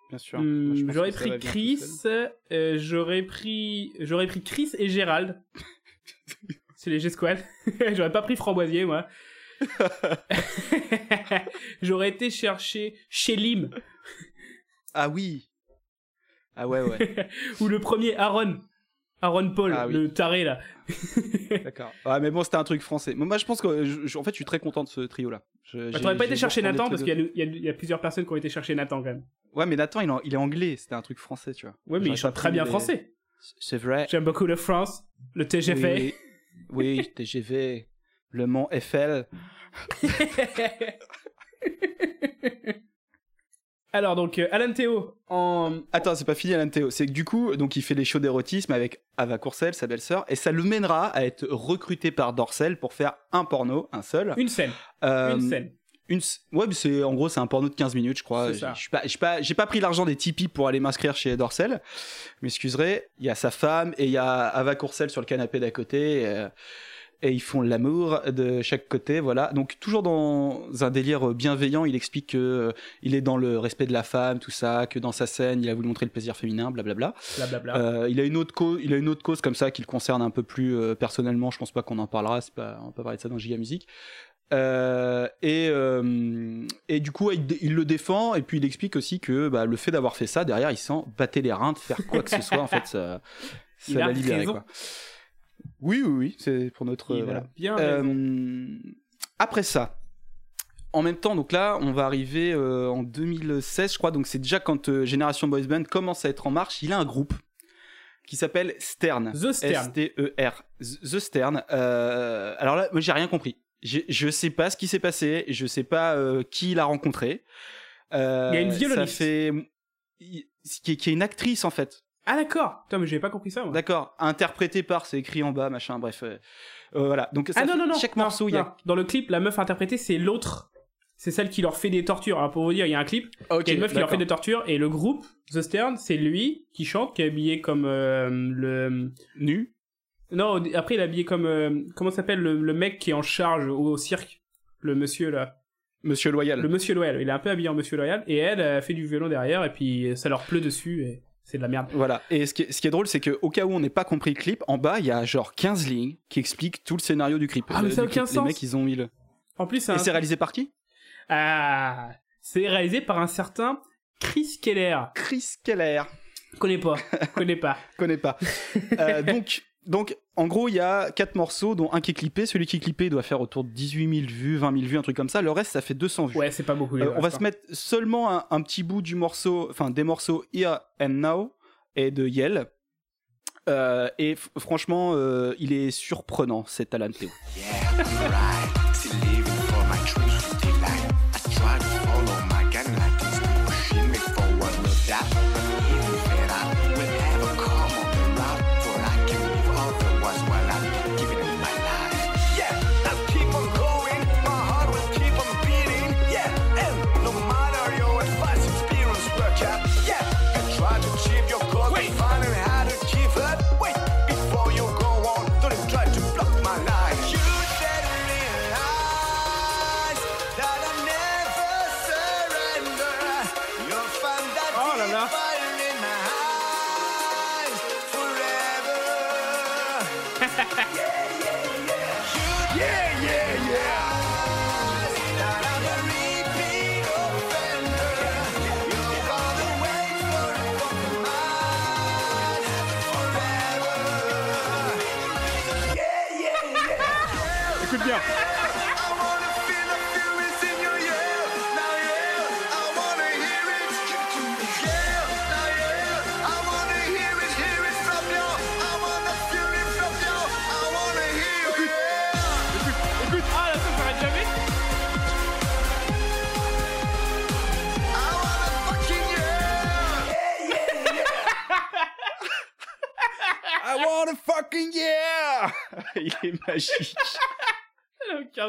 Bien sûr. Hum, je pense j'aurais pris Chris, euh, j'aurais pris, j'aurais pris Chris et Gérald. [LAUGHS] C'est les G-Squad. [LAUGHS] j'aurais pas pris Framboisier, moi. [LAUGHS] j'aurais été chercher Shelim Ah oui. Ah ouais, ouais. ou le premier Aaron, Aaron Paul, Ah oui. le taré là. [LAUGHS] D'accord. Ah, mais bon, c'était un truc français. Moi, je pense que, je- je- en fait, je suis très content de ce trio-là. Je- Bah, T'aurais pas été chercher Nathan parce qu'il y, a y y plusieurs personnes qui ont été chercher Nathan quand même. Ouais, mais Nathan, il, en- il est anglais. C'était un truc français, tu vois. Ouais, mais il chante très bien les- français. C'est vrai. J'aime beaucoup le France, le TGV. Oui, oui, [LAUGHS] TGV, le Mont Eiffel. [LAUGHS] Alors donc euh, Alan Théo en Attends, c'est pas fini Alan Théo. C'est que du coup, donc il fait les shows d'érotisme avec Ava Courcelles, sa belle-sœur, et ça le mènera à être recruté par Dorsel pour faire un porno, un seul. une scène, Euh, une scène. une Ouais, c'est en gros c'est un porno de 15 minutes, je crois. Je suis pas, j'ai pas, j'ai pas pris l'argent des Tipeee pour aller m'inscrire chez Dorsel. Je m'excuserai. Il y a sa femme et il y a Ava Courcelles sur le canapé d'à côté. euh, et ils font l'amour de chaque côté, voilà. Donc toujours dans un délire bienveillant, il explique que euh, il est dans le respect de la femme, tout ça, que dans sa scène, il a voulu montrer le plaisir féminin, blablabla. Blablabla. Euh, il a une autre cause, il a une autre cause comme ça qui le concerne un peu plus euh, personnellement. Je pense pas qu'on en parlera. C'est pas, on va pas parler de ça dans Giga Music. Euh, et euh, et du coup, il, il le défend et puis il explique aussi que bah, le fait d'avoir fait ça derrière, il s'en battait les reins de faire quoi que ce soit. En fait, ça, [LAUGHS] ça l'a libéré. Quoi. Oui, oui, oui, c'est pour notre. Voilà. bien. Euh, après ça, en même temps, donc là, on va arriver euh, en 2016, je crois. Donc c'est déjà quand euh, Génération Boys Band commence à être en marche. Il a un groupe qui s'appelle Stern. The Stern. S-T-E-R. The Stern. Alors là, moi, j'ai rien compris. J'ai- Je sais pas ce qui s'est passé. Je sais pas qui il a rencontré. Il y a une Ça violoniste. fait est, qui est une actrice en fait. Ah d'accord. Putain mais j'avais pas compris ça. Moi. D'accord. Interprétée par, c'est écrit en bas, machin. Bref. euh, euh, voilà. Donc ça Ah non non non. Chaque non, morceau, il y a non. Dans le clip, la meuf interprétée c'est l'autre. C'est celle qui leur fait des tortures. Alors pour vous dire, il y a un clip. Ok, Il y a une meuf qui leur fait des tortures et le groupe The Stern, c'est lui qui chante, qui est habillé comme euh, le. nu. Non, après il est habillé comme euh, comment s'appelle le, le mec qui est en charge au, au cirque, le monsieur là, Monsieur Loyal. le monsieur loyal. Il est un peu habillé en monsieur loyal et elle fait du violon derrière et puis ça leur pleut dessus et c'est de la merde. Voilà. Et ce qui est, ce qui est drôle, c'est que au cas où on n'ait pas compris le clip, en bas, il y a genre 15 lignes qui expliquent tout le scénario du clip. Ah, mais Le- ça a du clip. aucun Les sens. mecs, ils ont mis le. En plus, c'est Et un- c'est réalisé par qui? Ah, c'est réalisé par un certain Chris Keller. Chris Keller. Connais pas, connais pas. [LAUGHS] Connais pas. Euh, [LAUGHS] donc, donc, en gros, il y a quatre morceaux, dont un qui est clippé. Celui qui est clippé doit faire autour de 18 000 vues, 20 000 vues, un truc comme ça. Le reste, ça fait 200 vues. Ouais, c'est pas beaucoup. Euh, on va se mettre seulement un, un petit bout du morceau, enfin des morceaux Here and Now et de Yell. Euh, et franchement, euh, il est surprenant cet Alan Théo.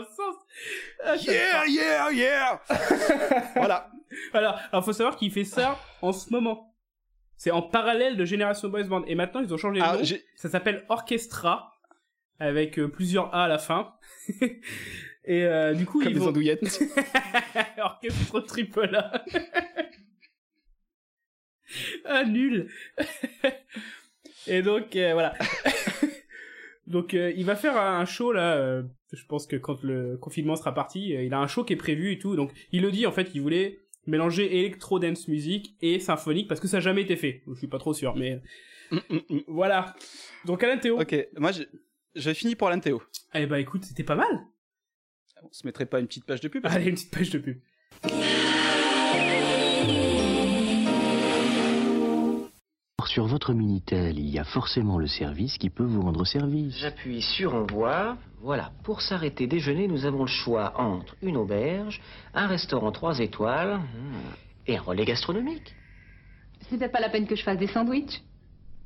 Sens. Ah, Yeah, yeah, yeah [LAUGHS] Voilà. Alors, alors faut savoir qu'il fait ça en ce moment. C'est en parallèle de Génération Boys Band. Et maintenant, ils ont changé de Ah, nom. Ça s'appelle Orchestra, avec euh, plusieurs A à la fin. [LAUGHS] Et euh, du coup, Comme ils des vont... andouillettes. [LAUGHS] Orchestre triple A. ah, nul. Et donc, euh, voilà. donc, euh, il va faire un show, là, euh, je pense que quand le confinement sera parti, euh, il a un show qui est prévu et tout. Donc, il le dit, en fait, il voulait mélanger électro-dance music et symphonique, parce que ça n'a jamais été fait. Je suis pas trop sûr, mais Mm, mm, mm. voilà. Donc, Alain Théo. ok, moi j'ai- fini pour Alan Théo. Eh bah, écoute, c'était pas mal. On se mettrait pas une petite page de pub parce Allez, une petite page de pub. Sur votre Minitel, il y a forcément le service qui peut vous rendre service. J'appuie sur Envoi. Voilà, pour s'arrêter déjeuner, nous avons le choix entre une auberge, un restaurant 3 étoiles hmm, Et un relais gastronomique. Peut-être pas la peine que je fasse des sandwichs.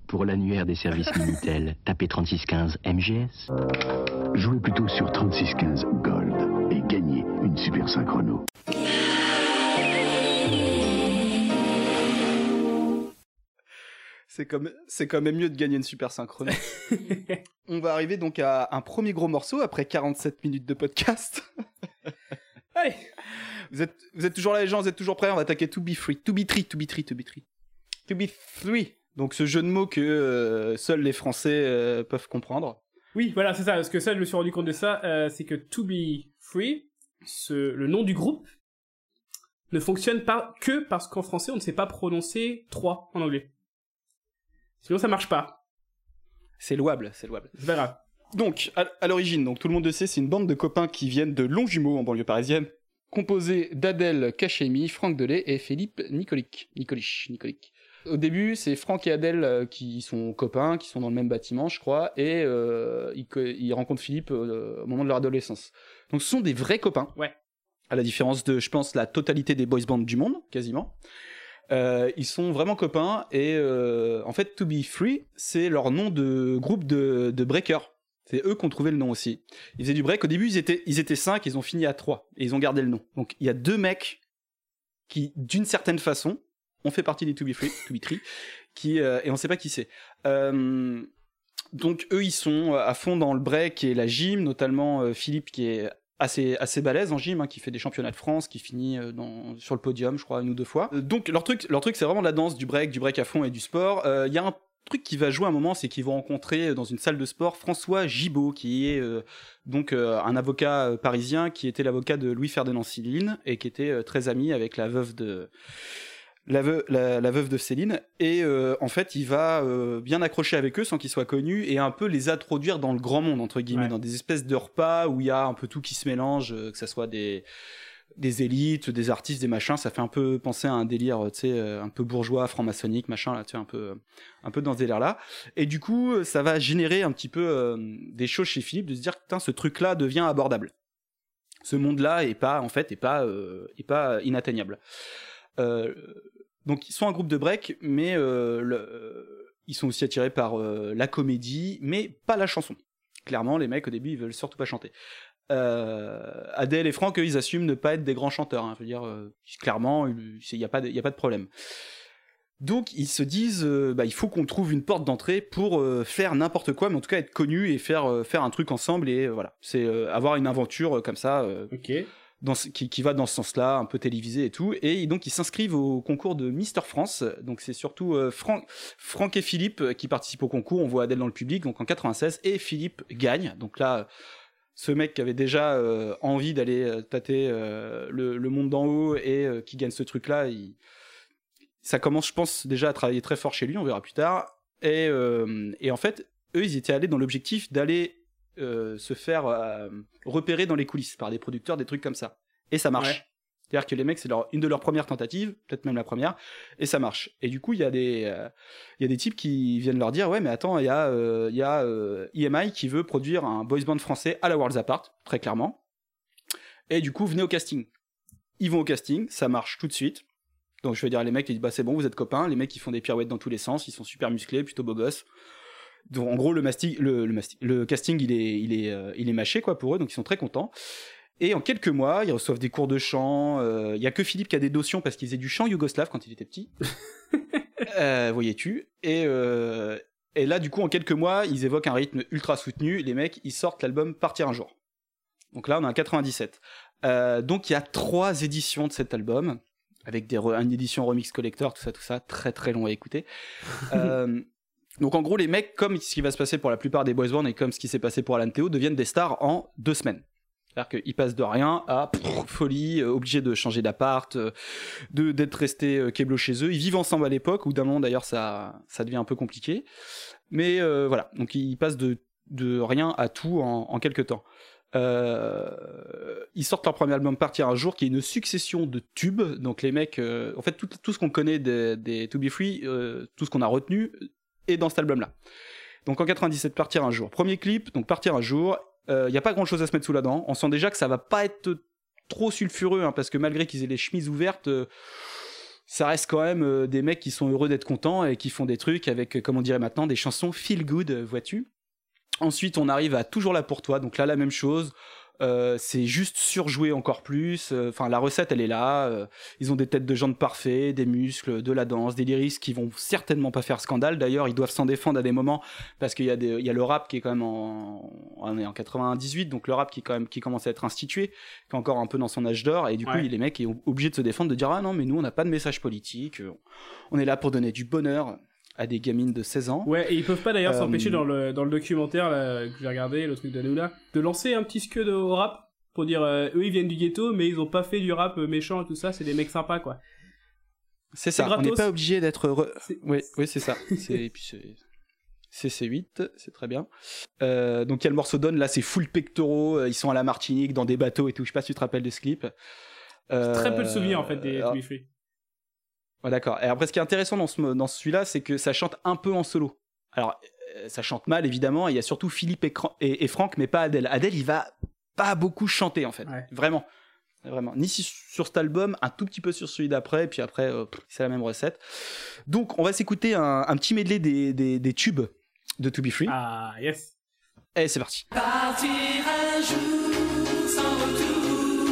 Pour l'annuaire des services [LAUGHS] Minitel, tapez 3615 MGS. Jouez plutôt sur 3615 Gold et gagnez une super synchrono. C'est comme, c'est quand même mieux de gagner une super synchrone. [LAUGHS] On va arriver donc à un premier gros morceau après 47 minutes de podcast. [LAUGHS] Allez. Vous êtes, vous êtes toujours là les gens, vous êtes toujours prêts? On va attaquer To Be Free, To Be Tree, To Be Tree, To Be Tree. To Be Free. Donc ce jeu de mots que euh, seuls les Français euh, peuvent comprendre. Oui, voilà, c'est ça. Parce que ça, je me suis rendu compte de ça, euh, c'est que To Be Free, ce, le nom du groupe, ne fonctionne pas que parce qu'en français, on ne sait pas prononcer 3 en anglais. Sinon, ça marche pas. C'est louable, c'est louable. C'est pas grave. Donc, à, à l'origine, donc tout le monde le sait, c'est une bande de copains qui viennent de Longjumeau en banlieue parisienne, composée d'Adèle Cachemi, Franck Delay et Philippe Nicolic. Nicolich, Nicolic. Au début, c'est Franck et Adèle euh, qui sont copains, qui sont dans le même bâtiment, je crois, et euh, ils rencontrent Philippe euh, au moment de leur adolescence. Donc, ce sont des vrais copains. Ouais. À la différence de, je pense, la totalité des boys bands du monde, quasiment. Euh, ils sont vraiment copains et euh, en fait, To Be Free, c'est leur nom de groupe de, breakers. C'est eux qui ont trouvé le nom aussi. Ils faisaient du break. Au début, ils étaient, ils étaient cinq, ils ont fini à trois. Et ils ont gardé le nom. Donc, il y a deux mecs qui, d'une certaine façon, ont fait partie des To Be Free, To Be Tree, qui, euh, et on sait pas qui c'est. Donc, eux, ils sont à fond dans le break et la gym, notamment Philippe qui est assez, assez balèze en gym, hein, qui fait des championnats de France, qui finit euh, sur le podium, je crois, une ou deux fois. Euh, Donc, leur truc, leur truc c'est vraiment de la danse, du break, du break à fond et du sport. Euh, Il y a un truc qui va jouer un moment, c'est qu'ils vont rencontrer euh, dans une salle de sport François Gibaud, qui est euh, donc euh, un avocat euh, parisien qui était l'avocat de Louis-Ferdinand Céline et qui était euh, très ami avec la veuve de la, veu- la- la veuve de Céline et euh, en fait il va euh, bien accrocher avec eux sans qu'ils soient connus et un peu les introduire dans le grand monde entre guillemets Ouais. dans des espèces de repas où il y a un peu tout qui se mélange euh, que ça soit des des élites, des artistes, des machins, ça fait un peu penser à un délire, tu sais, euh, un peu bourgeois, franc-maçonnique, machin, là, tu sais, un peu, un peu dans ce délire-là. Et du coup, euh, ça va générer un petit peu euh, des choses chez Philippe de se dire, putain, ce truc-là devient abordable. Ce monde-là est pas, en fait, est pas, euh, est pas inatteignable. Euh, donc, ils sont un groupe de break, mais euh, euh, ils sont aussi attirés par euh, la comédie, mais pas la chanson. Clairement, les mecs, au début, ils veulent surtout pas chanter. Euh, Adèle et Franck, eux, ils assument ne pas être des grands chanteurs. hein. Clairement, il n'y a, pas de- problème. Donc, ils se disent, bah, il faut qu'on trouve une porte d'entrée pour faire n'importe quoi, mais en tout cas être connu et faire, faire un truc ensemble. Et voilà, c'est avoir une aventure comme ça. Qui, va dans ce sens-là, un peu télévisé et tout. Et donc, ils s'inscrivent au concours de Mister France. Donc, c'est surtout euh, Franck, et Philippe euh, qui participent au concours. On voit Adèle dans le public, donc en 96. Et Philippe gagne. Donc là, ce mec qui avait déjà euh, envie d'aller tâter le, monde d'en haut et qui gagne ce truc-là, ça commence, je pense, déjà à travailler très fort chez lui. On verra plus tard. Et en fait, eux, ils étaient allés dans l'objectif d'aller euh, se faire euh, repérer dans les coulisses par des producteurs, des trucs comme ça. Et ça marche. Ouais. C'est-à-dire que les mecs, c'est leur, une de leurs premières tentatives, peut-être même la première, et ça marche. Et du coup, il y, a des, euh, y a des types qui viennent leur dire Ouais, mais attends, il y a, y a EMI qui veut produire un boys band français à la Worlds Apart, très clairement. Et du coup, venez au casting. Ils vont au casting, ça marche tout de suite. Donc je vais dire les mecs, ils disent Bah, c'est bon, vous êtes copains. Les mecs, ils font des pirouettes dans tous les sens, ils sont super musclés, plutôt beaux gosses. Donc en gros, le, masti- le, le, masti- le casting, il est, il, est, euh, il est mâché quoi, pour eux, donc ils sont très contents. Et en quelques mois, ils reçoivent des cours de chant. euh, Il y a que Philippe qui a des notions parce qu'il faisait du chant yougoslave quand il était petit. [LAUGHS] euh, voyais-tu et, euh, et là, du coup, en quelques mois, ils évoquent un rythme ultra soutenu. Les mecs, ils sortent l'album Partir un jour. Donc là, on est en 97. Euh, donc il y a trois éditions de cet album avec des une édition remix collector, tout ça, tout ça, très très long à écouter. [LAUGHS] Euh, donc en gros, les mecs, comme ce qui va se passer pour la plupart des boys bands et comme ce qui s'est passé pour Alan Théo, deviennent des stars en deux semaines. C'est-à-dire qu'ils passent de rien à pff, folie, euh, obligés de changer d'appart, euh, d'être restés euh, keblo chez eux. Ils vivent ensemble à l'époque, ou d'un moment d'ailleurs ça, ça devient un peu compliqué. Mais euh, voilà, donc ils passent de, de rien à tout en, en quelques temps. Ils sortent leur premier album Partir un jour, qui est une succession de tubes. Donc les mecs, en fait, tout, tout ce qu'on connaît des, To Be Free, tout ce qu'on a retenu, est dans cet album-là. Donc en 97, Partir un jour. Premier clip, donc Partir un jour. Il n'y a pas grand-chose à se mettre sous la dent. On sent déjà que ça va pas être trop sulfureux, hein, parce que malgré qu'ils aient les chemises ouvertes, euh, ça reste quand même euh, des mecs qui sont heureux d'être contents et qui font des trucs avec, euh, comme on dirait maintenant, des chansons feel good, euh, vois-tu. Ensuite, on arrive à Toujours là pour toi. Donc là, la même chose. Euh, c'est juste surjoué encore plus. Euh, Enfin, la recette, elle est là. Euh, ils ont des têtes de jambes parfaits, des muscles, de la danse, des lyrics qui vont certainement pas faire scandale. D'ailleurs, ils doivent s'en défendre à des moments parce qu'il y a des, il y a le rap qui est quand même en, on est en 98, donc le rap qui est quand même qui commence à être institué, qui est encore un peu dans son âge d'or. Et du coup, les mecs sont obligés de se défendre, de dire ah non, mais nous, on n'a pas de message politique. euh, On est là pour donner du bonheur à des gamines de 16 ans. Ouais, et ils peuvent pas d'ailleurs Euh, s'empêcher dans le, dans le documentaire là, que j'ai regardé, le truc de Noula, de lancer un petit scud au rap pour dire euh, eux ils viennent du ghetto mais ils ont pas fait du rap euh, méchant et tout ça, c'est des mecs sympas quoi. C'est ça, on gratos. n'est pas obligé d'être heureux. Oui, oui, c'est ça. C'est et puis c'est c'est C8, c'est très bien. Euh, donc il y a le morceau Donne, là c'est full pectoraux, euh, ils sont à la Martinique dans des bateaux et tout. Je sais pas si tu te rappelles de ce clip. Euh, Très peu de souvenirs en fait des Free. Ouais, d'accord. Et après, ce qui est intéressant dans, ce, dans celui-là, c'est que ça chante un peu en solo. Alors, euh, ça chante mal, évidemment. et Il y a surtout Philippe et, Cran- et, et Franck, mais pas Adèle. Adèle, il va pas beaucoup chanter, en fait. Ouais. Vraiment. Vraiment. Ni si- sur cet album, un tout petit peu sur celui d'après, et puis après, euh, pff, c'est la même recette. Donc, on va s'écouter un, un petit medley des, des, des tubes de To Be Free. Ah yes. Et c'est parti. Partir un jour sans retour,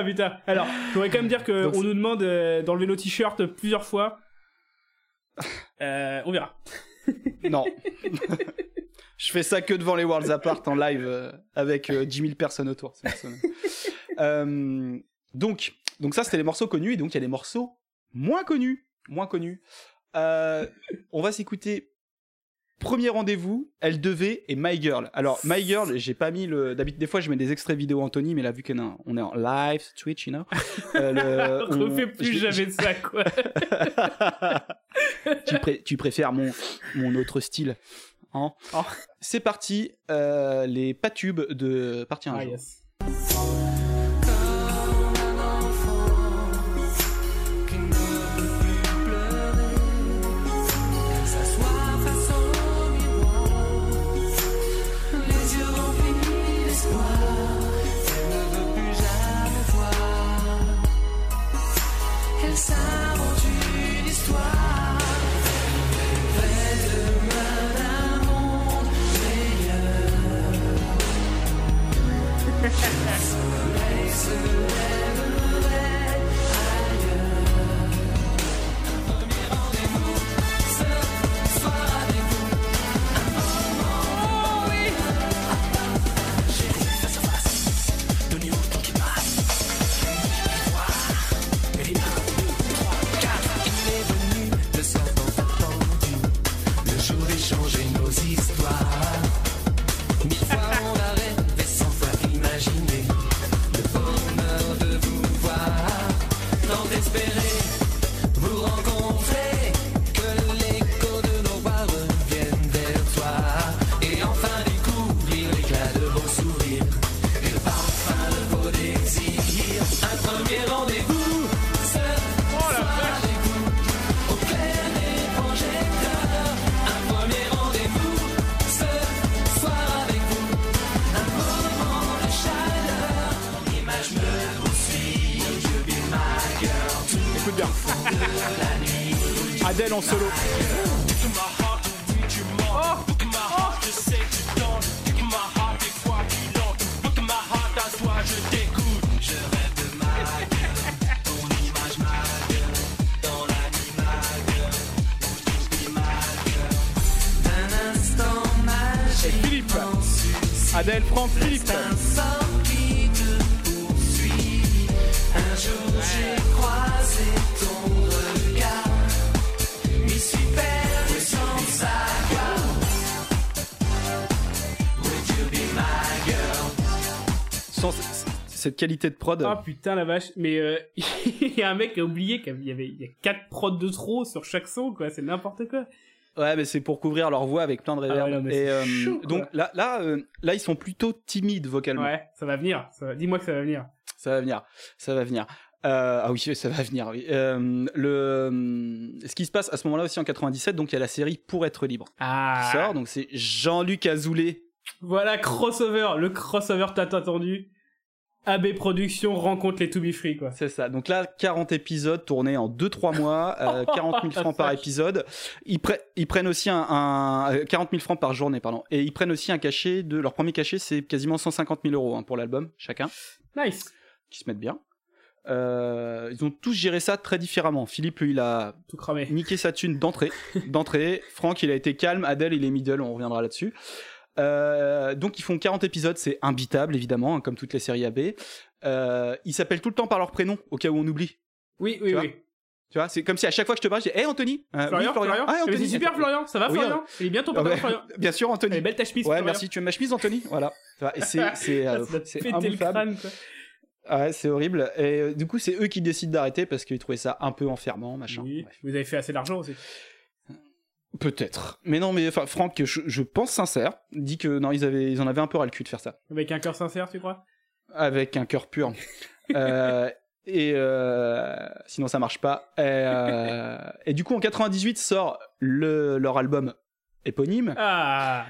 Ah putain. Alors, je voudrais quand même dire que Donc, on c'est- nous demande euh, d'enlever nos t-shirts plusieurs fois. Euh, on verra. [LAUGHS] Non. Je fais ça que devant les Worlds Apart en live euh, avec euh, 10 000 personnes autour. c'est personnel. Euh, donc, donc ça c'était les morceaux connus et donc il y a des morceaux moins connus, moins connus. Euh, on va s'écouter Premier rendez-vous, elle devait et My Girl. Alors My Girl, j'ai pas mis le. D'habitude, des fois, je mets des extraits vidéo Anthony, mais là, vu qu'on est en- on est en live, Twitch, you know. euh, le- [LAUGHS] On on- refait plus jamais ça, quoi. [LAUGHS] tu, pré- tu préfères mon, mon autre style. hein Oh. C'est parti, euh, les pas tubes de partie 1. Ah, yes. Adèle, Franck, Philippe. Un sort qui te poursuit. Un jour j'ai croisé ton regard. M'y suis perdu sans savoir. Would you be my girl? Sans cette qualité de prod. Ah putain la vache, mais euh, [LAUGHS] il y a un mec qui a oublié qu'il y avait il y a 4 prods de trop sur chaque son quoi, c'est n'importe quoi. Ouais, mais c'est pour couvrir leur voix avec plein de Ah ouais, non, mais Et euh, quoi. donc là, là, euh, là, ils sont plutôt timides vocalement. Ouais, ça va venir. Va... Dis-moi que ça va venir. Ça va venir, ça va venir. Euh, ah oui, ça va venir. Oui. Le, ce qui se passe à ce moment-là aussi en 97, donc il y a la série Pour être libre Ah. qui sort. Donc c'est Jean-Luc Azoulay. Voilà crossover, le crossover t'as attendu. AB Productions rencontre les To Be Free quoi. C'est ça. Donc là, 40 épisodes tournés en 2-3 mois, euh, [LAUGHS] 40 000 francs par épisode. Ils, pre- ils prennent aussi un, un- euh, 40 000 francs par journée, pardon. Et ils prennent aussi un cachet de leur premier cachet, c'est quasiment 150 000 euros hein, pour l'album chacun, Nice. qui se mettent bien. Euh, ils ont tous géré ça très différemment. Philippe, lui, il a Tout cramé. niqué sa thune d'entrée. [LAUGHS] d'entrée. Franck, il a été calme. Adèle, il est middle. On reviendra là-dessus. Euh, donc ils font 40 épisodes, c'est imbitable évidemment, hein, comme toutes les séries AB. Euh, ils s'appellent tout le temps par leur prénom, au cas où on oublie. Oui, oui, Tu oui. Tu vois, c'est comme si à chaque fois que je te parle, je dis Hey Anthony Euh, Florian, oui, Florian. Ah, Eh, mais Anthony. super Florian, ça va Oui, Florian Il est bien ton Ah Florian [LAUGHS] Bien sûr, Anthony. Elle est belle ta chemise Ouais, Florian. merci. Tu aimes ma chemise, Anthony Voilà. Et c'est [LAUGHS] c'est Ah, euh. Ah Ouais, c'est horrible. Et euh, du coup, c'est eux qui décident d'arrêter parce qu'ils trouvaient ça un peu enfermant, machin. Oui, Bref. vous avez fait assez d'argent aussi. Peut-être. Mais non, mais enfin, Franck, je, je pense sincère, dit que non, ils avaient, ils en avaient un peu ras le cul de faire ça. Avec un cœur sincère, tu crois? Avec un cœur pur. [LAUGHS] Euh, et euh, sinon ça marche pas. Et, euh, et du coup en 98 sort le, leur album éponyme, Ah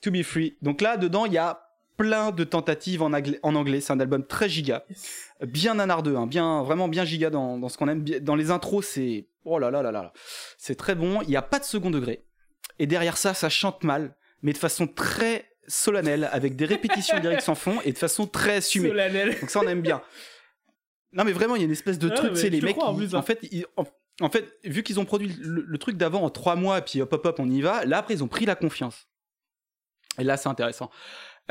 To Be Free. Donc là dedans il y a plein de tentatives en, anglais- en anglais. C'est un album très giga, bien nanardeux, hein, bien vraiment bien giga dans, dans ce qu'on aime. Dans les intros c'est oh là là là là, là. c'est très bon. Il n'y a pas de second degré. Et derrière ça ça chante mal, mais de façon très solennelle avec des répétitions [LAUGHS] directes sans fond et de façon très assumée. Solennel. Donc ça, on aime bien. Non, mais vraiment, il y a une espèce de Ah, truc, je les mecs, crois, en ils- plus, en, hein. fait, ils- en, en fait, vu qu'ils ont produit le, le truc d'avant en trois mois, puis hop, hop, hop, on y va, là, après, ils ont pris la confiance. Et là, c'est intéressant.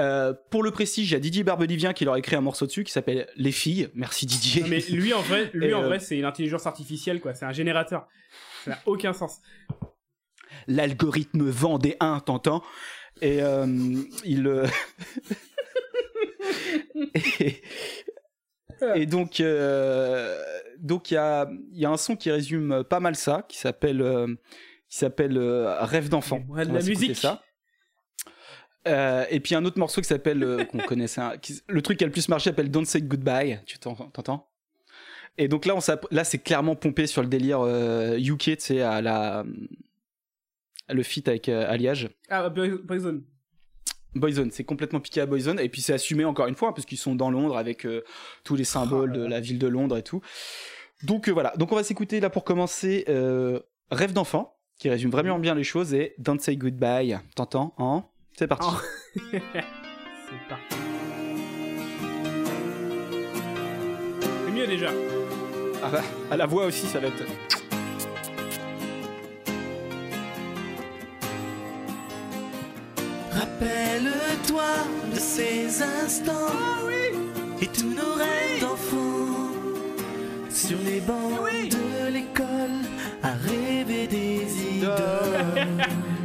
Euh, pour le prestige, il y a Didier Barbelivien qui leur a écrit un morceau dessus qui s'appelle Les filles. Merci Didier. Non, mais lui en vrai, [LAUGHS] lui en euh, vrai, c'est une intelligence artificielle quoi, c'est un générateur. Ça n'a aucun sens. l'algorithme vend des 1, t'entends Et euh, il. [LAUGHS] et, et donc, euh, donc il y a, y a un son qui résume pas mal ça, qui s'appelle, euh, qui s'appelle euh, Rêve d'enfant. Ouais, de la musique. Ça. Euh, et puis un autre morceau qui s'appelle, euh, qu'on connaissait, un- qui- le truc qui a le plus marché s'appelle Don't Say Goodbye. Tu t'en- t'entends? Et donc là, on là, c'est clairement pompé sur le délire euh, UK, tu sais, à la le feat avec euh, Alliage. Ah, Boy- Boyzone. Boyzone, c'est complètement piqué à Boyzone et puis c'est assumé encore une fois parce qu'ils sont dans Londres avec euh, tous les symboles de la ville de Londres et tout. Donc euh, voilà, donc on va s'écouter là pour commencer euh, Rêve d'enfant qui résume vraiment bien les choses et Don't Say Goodbye. T'entends hein? C'est parti. Oh. [LAUGHS] C'est parti. C'est mieux déjà. Ah bah, à la voix aussi ça va être. Rappelle-toi de ces instants et tous nos rêves d'enfants sur les bancs de l'école à rêver des idoles.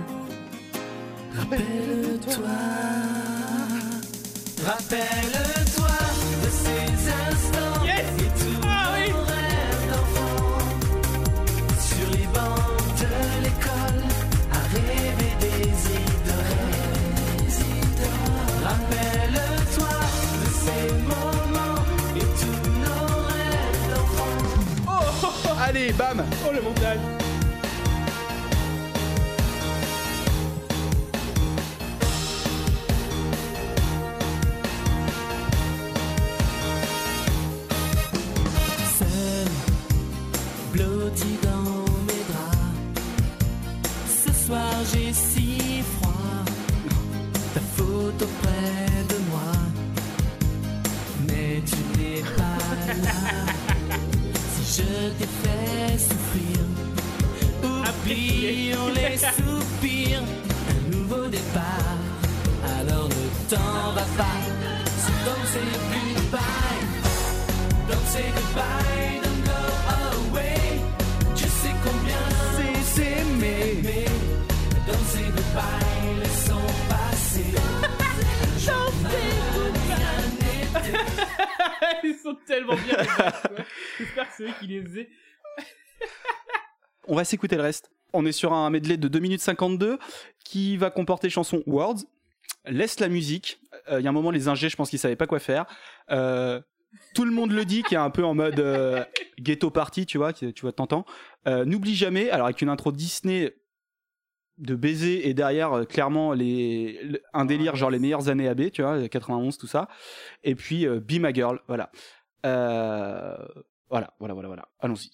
Rappelle-toi, rappelle-toi de ces instants. Et tous nos rêves d'enfants. Sur les bancs de l'école à rêver des idoles. Rappelle-toi de ces moments et tous nos rêves d'enfants. Allez, bam. Oh le montage. Tellement bien. les gars, quoi. J'espère que c'est eux qui les aient. On va s'écouter le reste. On est sur un medley de 2 minutes 52 qui va comporter chansons Words. Laisse la musique. Euh, Il y a un moment, les ingés, je pense qu'ils savaient pas quoi faire. Euh, tout le monde le dit, qui est un peu en mode euh, ghetto party, tu vois, qui- tu vois, t'entends. Euh, N'oublie jamais, alors avec une intro Disney de baiser et derrière euh, clairement les le- un délire genre les meilleures années AB, tu vois, 91 tout ça. Et puis euh, Be My Girl, voilà. Euh, voilà, voilà, voilà, voilà. Allons-y.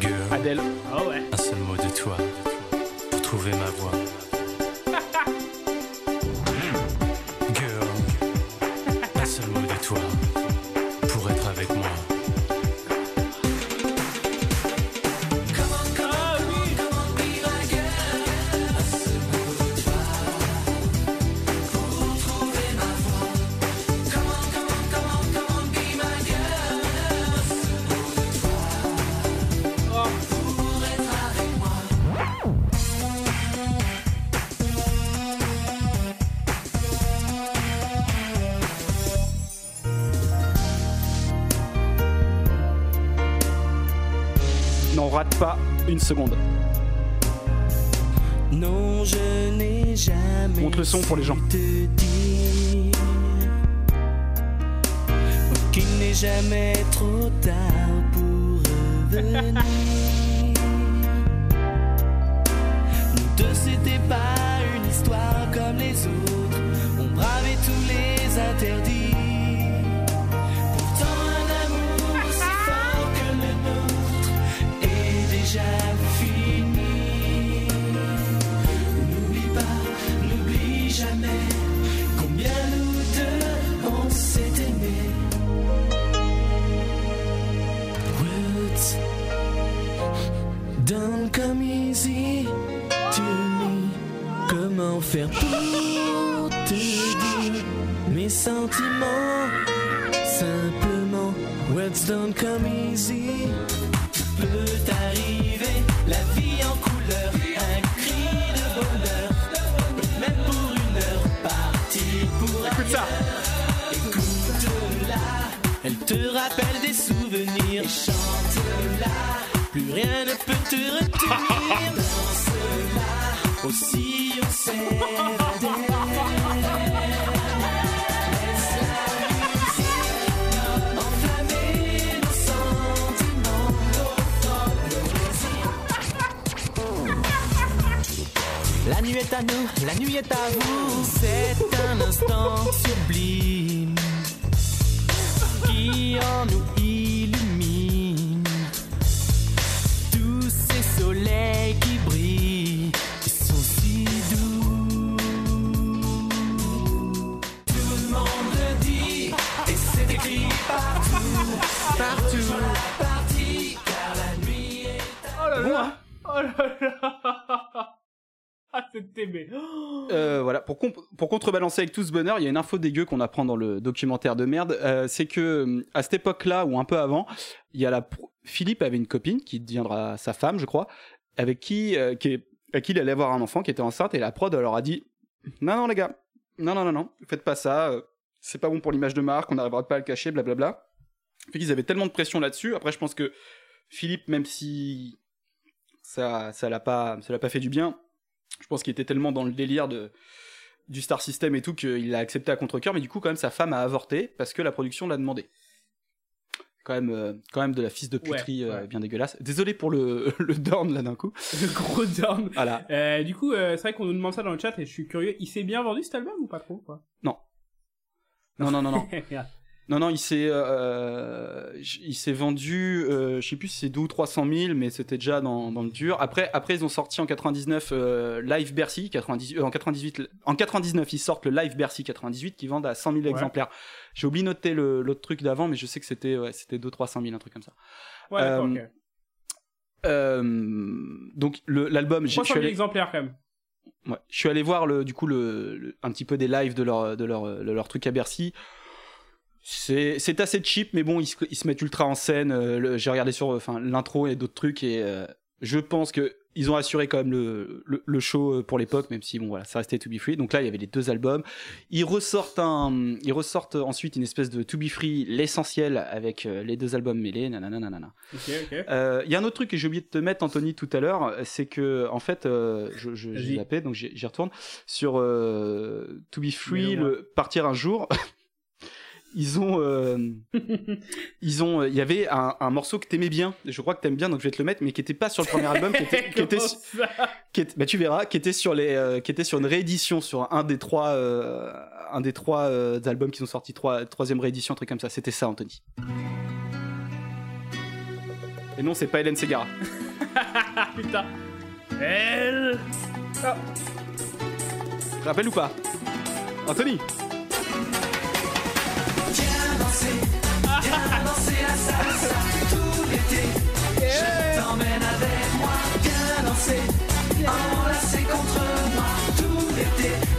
Girl, Adèle. Ah ouais. un seul mot de toi pour trouver ma voix. Rate pas une seconde. Non, je n'ai jamais Monte le son pour les gens. te dire qu'il n'est jamais trop tard pour revenir. Nous deux, c'était pas une histoire comme les autres. On bravait tous les interdits. Contrebalancer avec tout ce bonheur, il y a une info dégueu qu'on apprend dans le documentaire de merde. euh, c'est que euh, à cette époque-là ou un peu avant, il y a la Philippe avait une copine qui deviendra sa femme, je crois, avec qui, euh, à qui il allait avoir un enfant qui était enceinte et la prod leur a dit non non les gars, non non non non, faites pas ça, c'est pas bon pour l'image de marque, on n'arrivera pas à le cacher, blablabla. Fait qu'ils avaient tellement de pression là-dessus. Après, je pense que Philippe, même si ça ça l'a pas ça l'a pas fait du bien, je pense qu'il était tellement dans le délire de du Star System et tout qu'il l'a accepté à contre-cœur, mais du coup quand même sa femme a avorté parce que la production l'a demandé. Quand même, euh, quand même de la fisse de puterie Ouais, euh, bien dégueulasse. Désolé pour le, [LAUGHS] le down là d'un coup. [LAUGHS] Le gros down Voilà. Euh, du coup, euh, c'est vrai qu'on nous demande ça dans le chat et je suis curieux. Il s'est bien vendu cet album ou pas trop quoi? Non. Non, non, non, non. [LAUGHS] Non, non, il s'est, euh, il s'est vendu, euh, je sais plus si c'est 2 ou 300 000, mais c'était déjà dans, dans le dur. Après, après, ils ont sorti en 99 euh, Live Bercy, 98, euh, en 98, en 99, ils sortent le Live Bercy 98 qui vendent à 100 000 Ouais. exemplaires. J'ai oublié de noter le, l'autre truc d'avant, mais je sais que c'était, ouais, c'était 2 300 000, un truc comme ça. Ouais, d'accord, Euh, ok. Euh, donc le- l'album, j'ai- je 300 suis 000 allé, exemplaires quand même. ouais, je suis allé voir le, du coup le, le- un petit peu des lives de leur, de leur, de leur truc à Bercy. C'est c'est assez cheap, mais bon, ils se, ils se mettent ultra en scène. euh, J'ai regardé sur enfin, l'intro et d'autres trucs, et euh, je pense que ils ont assuré quand même le, le, le show euh, pour l'époque, même si bon voilà, ça restait To Be Free. Donc là, il y avait les deux albums. Ils ressortent un, ils ressortent ensuite une espèce de To Be Free, l'essentiel avec euh, les deux albums mêlés. Nanana, nanana. Ok, ok. Euh, Il y a un autre truc que j'ai oublié de te mettre, Anthony, tout à l'heure, c'est que en fait, euh, je, je, j'ai donc j'y j'y retourne sur euh, To Be Free, le partir un jour. [LAUGHS] Ils ont, euh, [LAUGHS] ils ont, il y avait un, un morceau que t'aimais bien, je crois que t'aimes bien, donc je vais te le mettre, mais qui était pas sur le premier album, qui était, [LAUGHS] qui était, qui bah tu verras, qui était sur les, euh, qui était sur une réédition sur un des trois, euh, un des trois albums qui sont sortis, trois, troisième réédition, un truc comme ça. C'était ça, Anthony. Et non, c'est pas Hélène Segara. [LAUGHS] Putain. Elle. Te rappelle ou pas? Anthony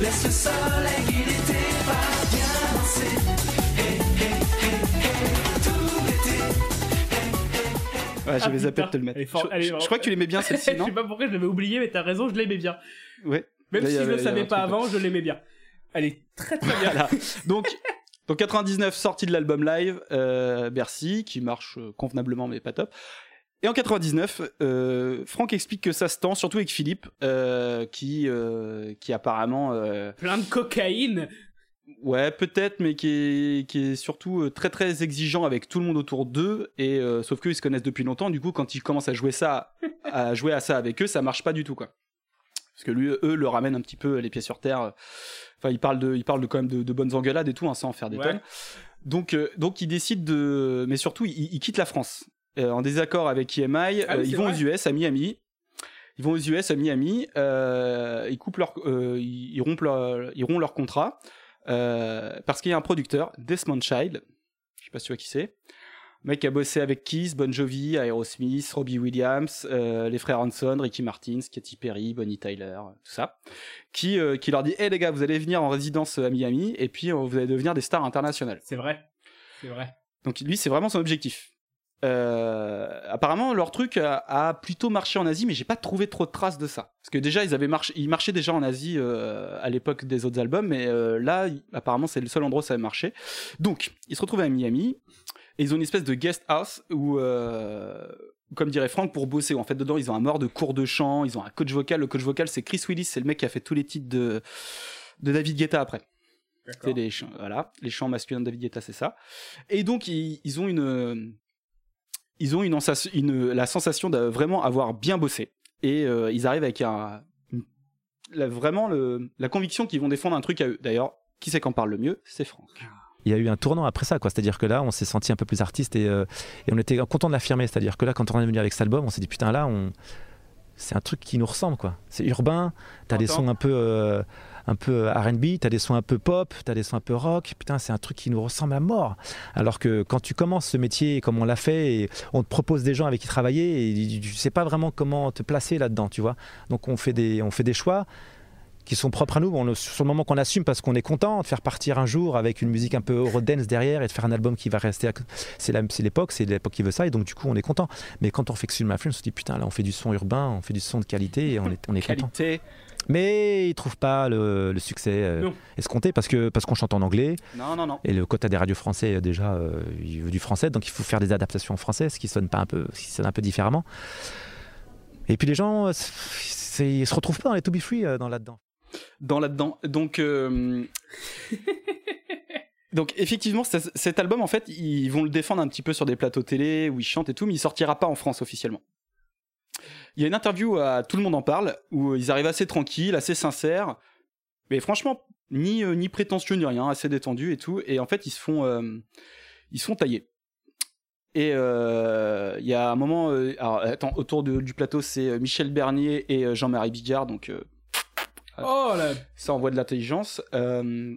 Laisse le soleil guider tes pas, viens danser. Hey, hey, hey, hey, tout l'été. Ouais, j'avais Ah, zappé de te le mettre. Je, je- je crois que tu l'aimais bien [LAUGHS] celle-ci, je non sais pas pourquoi je l'avais oublié, mais t'as raison, je l'aimais bien. Ouais. Même Là, si je avait- le savais pas avant, je l'aimais bien. Elle est très très bien. Voilà. Donc, donc 99, sortie de l'album live euh, Bercy, qui marche euh, convenablement mais pas top. Et en 99, euh, Franck explique que ça se tend, surtout avec Philippe, euh, qui, euh, qui apparemment, Plein de cocaïne. ouais, peut-être, mais qui est, qui est surtout très très exigeant avec tout le monde autour d'eux. Et sauf qu'eux ils se connaissent depuis longtemps. Du coup, quand ils commencent à jouer ça, à jouer à ça avec eux, ça marche pas du tout, quoi. Parce que lui, eux, le ramènent un petit peu les pieds sur terre. Enfin, ils parlent de, ils parlent de quand même de, de bonnes engueulades et tout, hein, sans en faire des Ouais. tonnes. Donc, euh, donc ils décident de, mais surtout, ils, ils quittent la France en désaccord avec EMI. Ah euh, ils vont vrai. aux US à Miami. Ils vont aux US à Miami. euh, ils coupent leur, euh, ils, ils rompent leur, ils rompent leur contrat euh, parce qu'il y a un producteur, Desmond Child. Je sais pas si tu vois qui c'est. Mec qui a bossé avec Kiss, Bon Jovi, Aerosmith, Robbie Williams, euh, les frères Hanson, Ricky Martin, Katy Perry, Bonnie Tyler, tout ça, qui, euh, qui leur dit Hey les gars, vous allez venir en résidence à Miami et puis euh, vous allez devenir des stars internationales. C'est vrai. C'est vrai. Donc lui, c'est vraiment son objectif. Euh, apparemment, leur truc a, a plutôt marché en Asie, mais j'ai pas trouvé trop de traces de ça. Parce que déjà, ils avaient marché, ils marchaient déjà en Asie euh, à l'époque des autres albums, mais euh, là, apparemment, c'est le seul endroit où ça avait marché. Donc, ils se retrouvent à Miami. Et ils ont une espèce de guest house où, comme dirait Franck, pour bosser. En fait, dedans, ils ont un mort de cours de chant, ils ont un coach vocal. Le coach vocal, c'est Chris Willis, c'est le mec qui a fait tous les titres de, de David Guetta après. C'est les chants, voilà, les chants masculins de David Guetta, c'est ça. Et donc, ils, ils ont une, ils ont une, la sensation de vraiment avoir bien bossé. Et euh, ils arrivent avec un, la- vraiment le, la conviction qu'ils vont défendre un truc à eux. D'ailleurs, qui c'est qu'en parle le mieux? C'est Franck. il y a eu un tournant après ça, quoi. C'est-à-dire que là, on s'est senti un peu plus artiste et, euh, et on était content de l'affirmer. C'est-à-dire que là, quand on est venu avec cet album, on s'est dit putain, là, on... c'est un truc qui nous ressemble, quoi. C'est urbain, t'as des sons un peu, euh, un peu R&B, t'as des sons un peu pop, t'as des sons un peu rock. Putain, c'est un truc qui nous ressemble à mort. Alors que quand tu commences ce métier, comme on l'a fait, et on te propose des gens avec qui travailler, et tu sais pas vraiment comment te placer là-dedans, tu vois. Donc on fait des, on fait des choix qui sont propres à nous. On, sur le moment qu'on assume parce qu'on est content de faire partir un jour avec une musique un peu eurodance derrière et de faire un album qui va rester. C'est l'époque, c'est l'époque qui veut ça et donc du coup on est content. Mais quand on fait que film, on se dit putain là on fait du son urbain, on fait du son de qualité et on est content. Mais ils trouvent pas le, le succès euh, escompté parce que parce qu'on chante en anglais. Non, non, non. Et le quota des radios français euh, déjà euh, il veut du français donc il faut faire des adaptations en français, ce qui sonne pas un peu, ce qui sonne un peu différemment. Et puis les gens, euh, ils se retrouvent pas dans les To Be Free euh, dans là-dedans. dans là-dedans. Donc, euh, [LAUGHS] donc effectivement, cet album, en fait, ils vont le défendre un petit peu sur des plateaux télé où ils chantent et tout, mais il sortira pas en France officiellement. Il y a une interview à Tout le monde en parle où ils arrivent assez tranquilles, assez sincères, mais franchement, ni, euh, ni prétentieux ni rien, assez détendus et tout. Et en fait, ils se font, euh, ils se font tailler. Et euh, il y a un moment, euh, alors attends, autour de- du plateau, c'est euh, Michel Bernier et euh, Jean-Marie Bigard, donc euh, Oh là ça envoie de l'intelligence. Euh,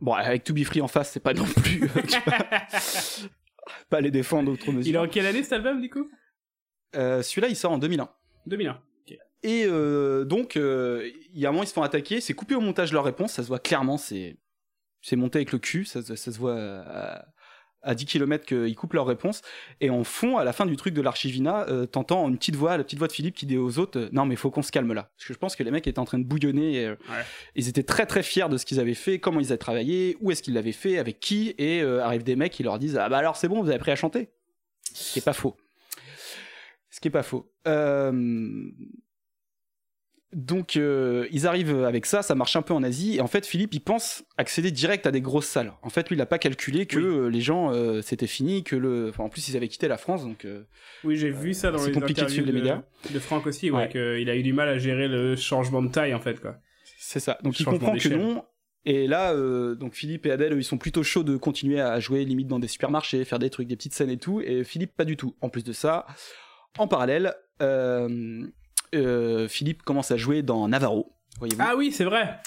Bon, avec To Be Free en face, c'est pas non plus. euh, [LAUGHS] pas les défendre outre mesure. Il est en quelle année cet album du coup? Euh, Celui-là, il sort en 2001. 2001. Et euh, donc, euh, il y a un moment, ils se font attaquer. C'est coupé au montage leur réponse. Ça se voit clairement. C'est c'est monté avec le cul. Ça, se- ça se voit à, à 10 km qu'ils coupent leur réponse. Et en fond, à la fin du truc de l'archivina, t'entends une petite voix, la petite voix de Philippe qui dit aux autres Non, mais faut qu'on se calme là. Parce que je pense que les mecs étaient en train de bouillonner. et, Ils étaient très très fiers de ce qu'ils avaient fait, comment ils avaient travaillé, où est-ce qu'ils l'avaient fait, avec qui. Et arrivent des mecs qui leur disent Ah bah alors c'est bon, vous avez appris à chanter. Ce qui est pas faux. Ce qui est pas faux. Euh, Donc euh, ils arrivent avec ça, ça marche un peu en Asie, et en fait Philippe il pense accéder direct à des grosses salles. En fait lui il a pas calculé que euh, les gens euh, c'était fini, que le, enfin, en plus ils avaient quitté la France donc. Oui, j'ai vu ça dans les compliqué de interviews suivre les médias. de Franck aussi, ouais, Ouais. qu'il a eu du mal à gérer le changement de taille en fait quoi. C'est ça. Donc il comprend que non. Et là, donc Philippe et Adèle, ils sont plutôt chauds de continuer à jouer limite dans des supermarchés, faire des trucs, des petites scènes et tout. Et Philippe, pas du tout. En plus de ça, en parallèle, euh, euh, Philippe commence à jouer dans Navarro. Ah oui, c'est vrai.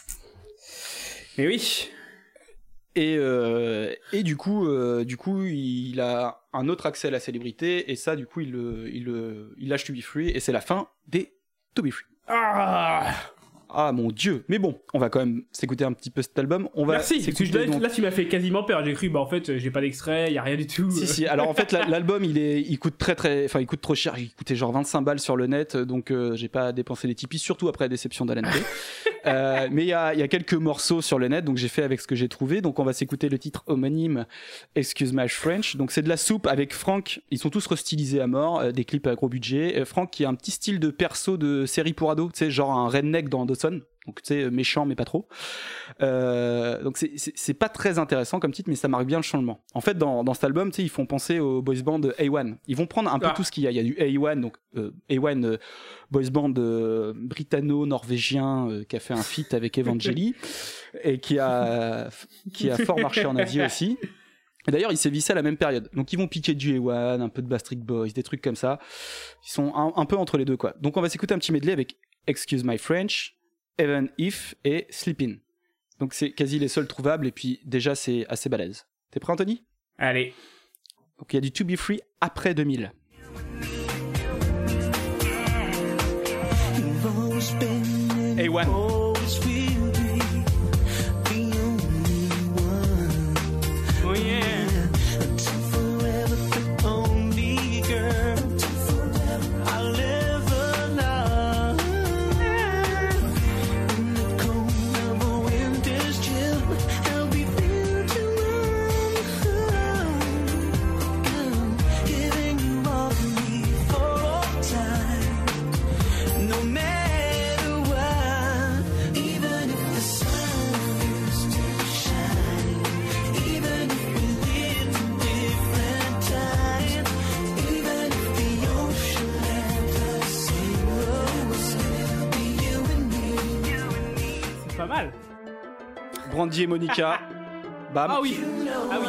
Mais oui. Et, euh, et du coup, euh, du coup, il a un autre accès à la célébrité. Et ça, du coup, il, le- il, il lâche To Be Free. Et c'est la fin des To Be Free. Ah Ah mon dieu. Mais bon, on va quand même s'écouter un petit peu cet album. On va Merci. Que là, donc- là, tu m'as fait quasiment peur. J'ai cru, bah en fait, j'ai pas d'extrait, y a rien du tout. Si, si. [LAUGHS] Alors en fait, la- l'album, il est, il coûte très très, enfin, il coûte trop cher. Il coûtait genre 25 balles sur le net, donc euh, j'ai pas dépensé les Tipeee, surtout après la déception d'Alan. [LAUGHS] Euh, mais il y a, y a quelques morceaux sur le net, donc j'ai fait avec ce que j'ai trouvé. Donc on va s'écouter le titre homonyme, Excuse My French. Donc c'est de la soupe avec Franck. Ils sont tous restylisés à mort, euh, des clips à gros budget. Euh, Franck qui a un petit style de perso de série pour ados, tu sais, genre un redneck dans Dawson. Donc tu sais, méchant mais pas trop. Euh, donc c'est- pas très intéressant comme titre, mais ça marque bien le changement. En fait, dans, dans cet album, tu sais, ils font penser au boys band A1. Ils vont prendre un peu Ah. tout ce qu'il y a. Il y a du A1, donc euh, A1 euh, boys band britanno-norvégien qui a fait un feat avec Evangeli [LAUGHS] et qui a qui a fort marché en Asie aussi. Et d'ailleurs, il s'est vissé à la même période. Donc, ils vont piquer du A1, un peu de Bastric Boys, des trucs comme ça. Ils sont un, un peu entre les deux, quoi. Donc, on va s'écouter un petit medley avec Excuse My French, Even If et Sleepin'. Donc, c'est quasi les seuls trouvables, et puis déjà, c'est assez balèze. T'es prêt, Anthony? Allez. Donc, il y a du To Be Free après 2000. A1. Brandy et Monica. Bam. Ah oui. Ah oui.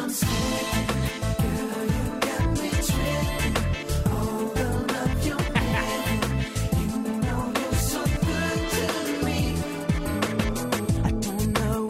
I don't know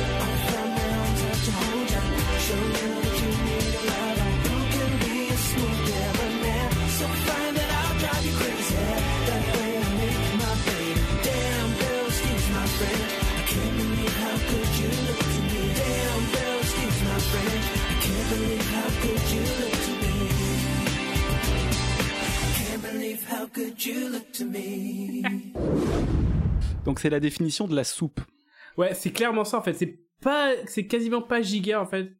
how good you look to me? [LAUGHS] Donc c'est la définition de la soupe. Ouais, c'est clairement ça en fait. C'est pas, c'est quasiment pas giga en fait,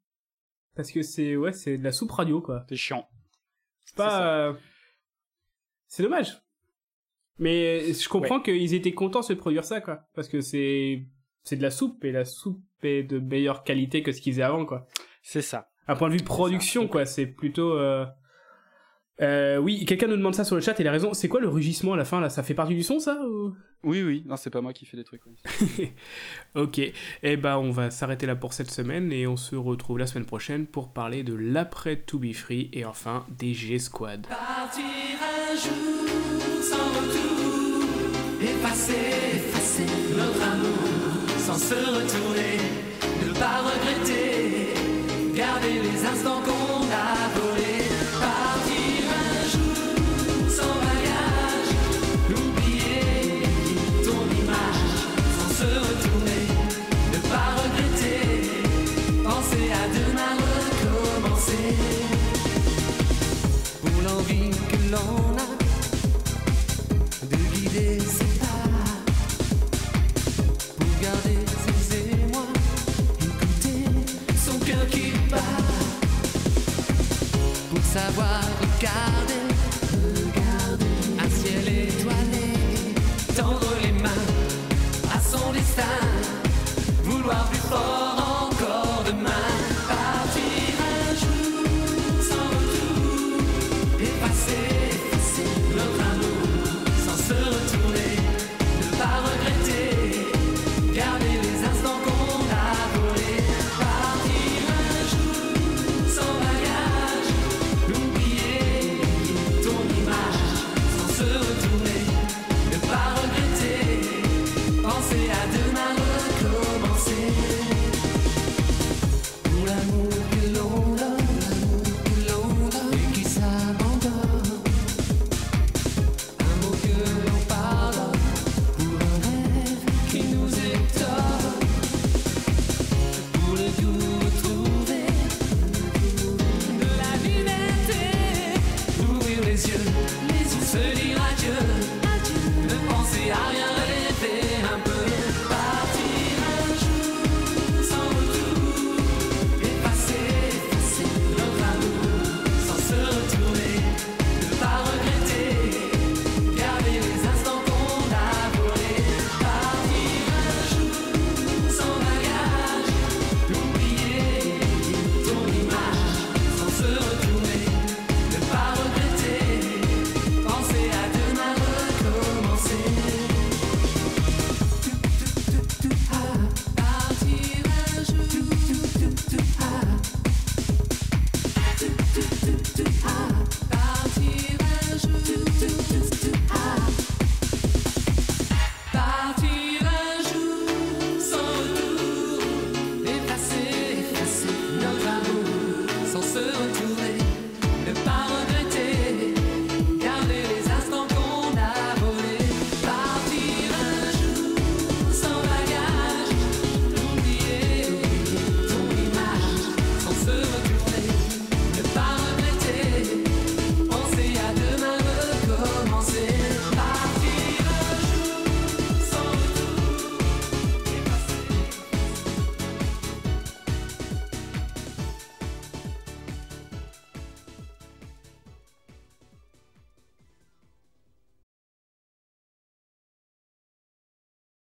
parce que c'est ouais, c'est de la soupe radio quoi. C'est chiant. C'est pas. euh, C'est dommage. Mais je comprends qu'ils étaient contents de produire ça quoi, parce que c'est c'est de la soupe et la soupe est de meilleure qualité que ce qu'ils faisaient avant quoi. C'est ça. Un point de vue production quoi, c'est plutôt. euh, euh, oui, quelqu'un nous demande ça sur le chat et il a raison. C'est quoi le rugissement à la fin là? Ça fait partie du son ça ou... Oui, oui. Non, c'est pas moi qui fais des trucs. oui. [LAUGHS] Ok, eh ben on va s'arrêter là pour cette semaine et on se retrouve la semaine prochaine pour parler de l'après To Be Free et enfin des G-Squad. Partir un jour sans retour, effacer, effacer notre amour sans se retourner, ne pas regretter, garder les instants qu'on pour l'envie que l'on a de guider ses pas, pour garder ses émois, écouter son cœur qui bat, pour savoir regarder, regarder un ciel étoilé, tendre les mains à son destin, vouloir plus fort.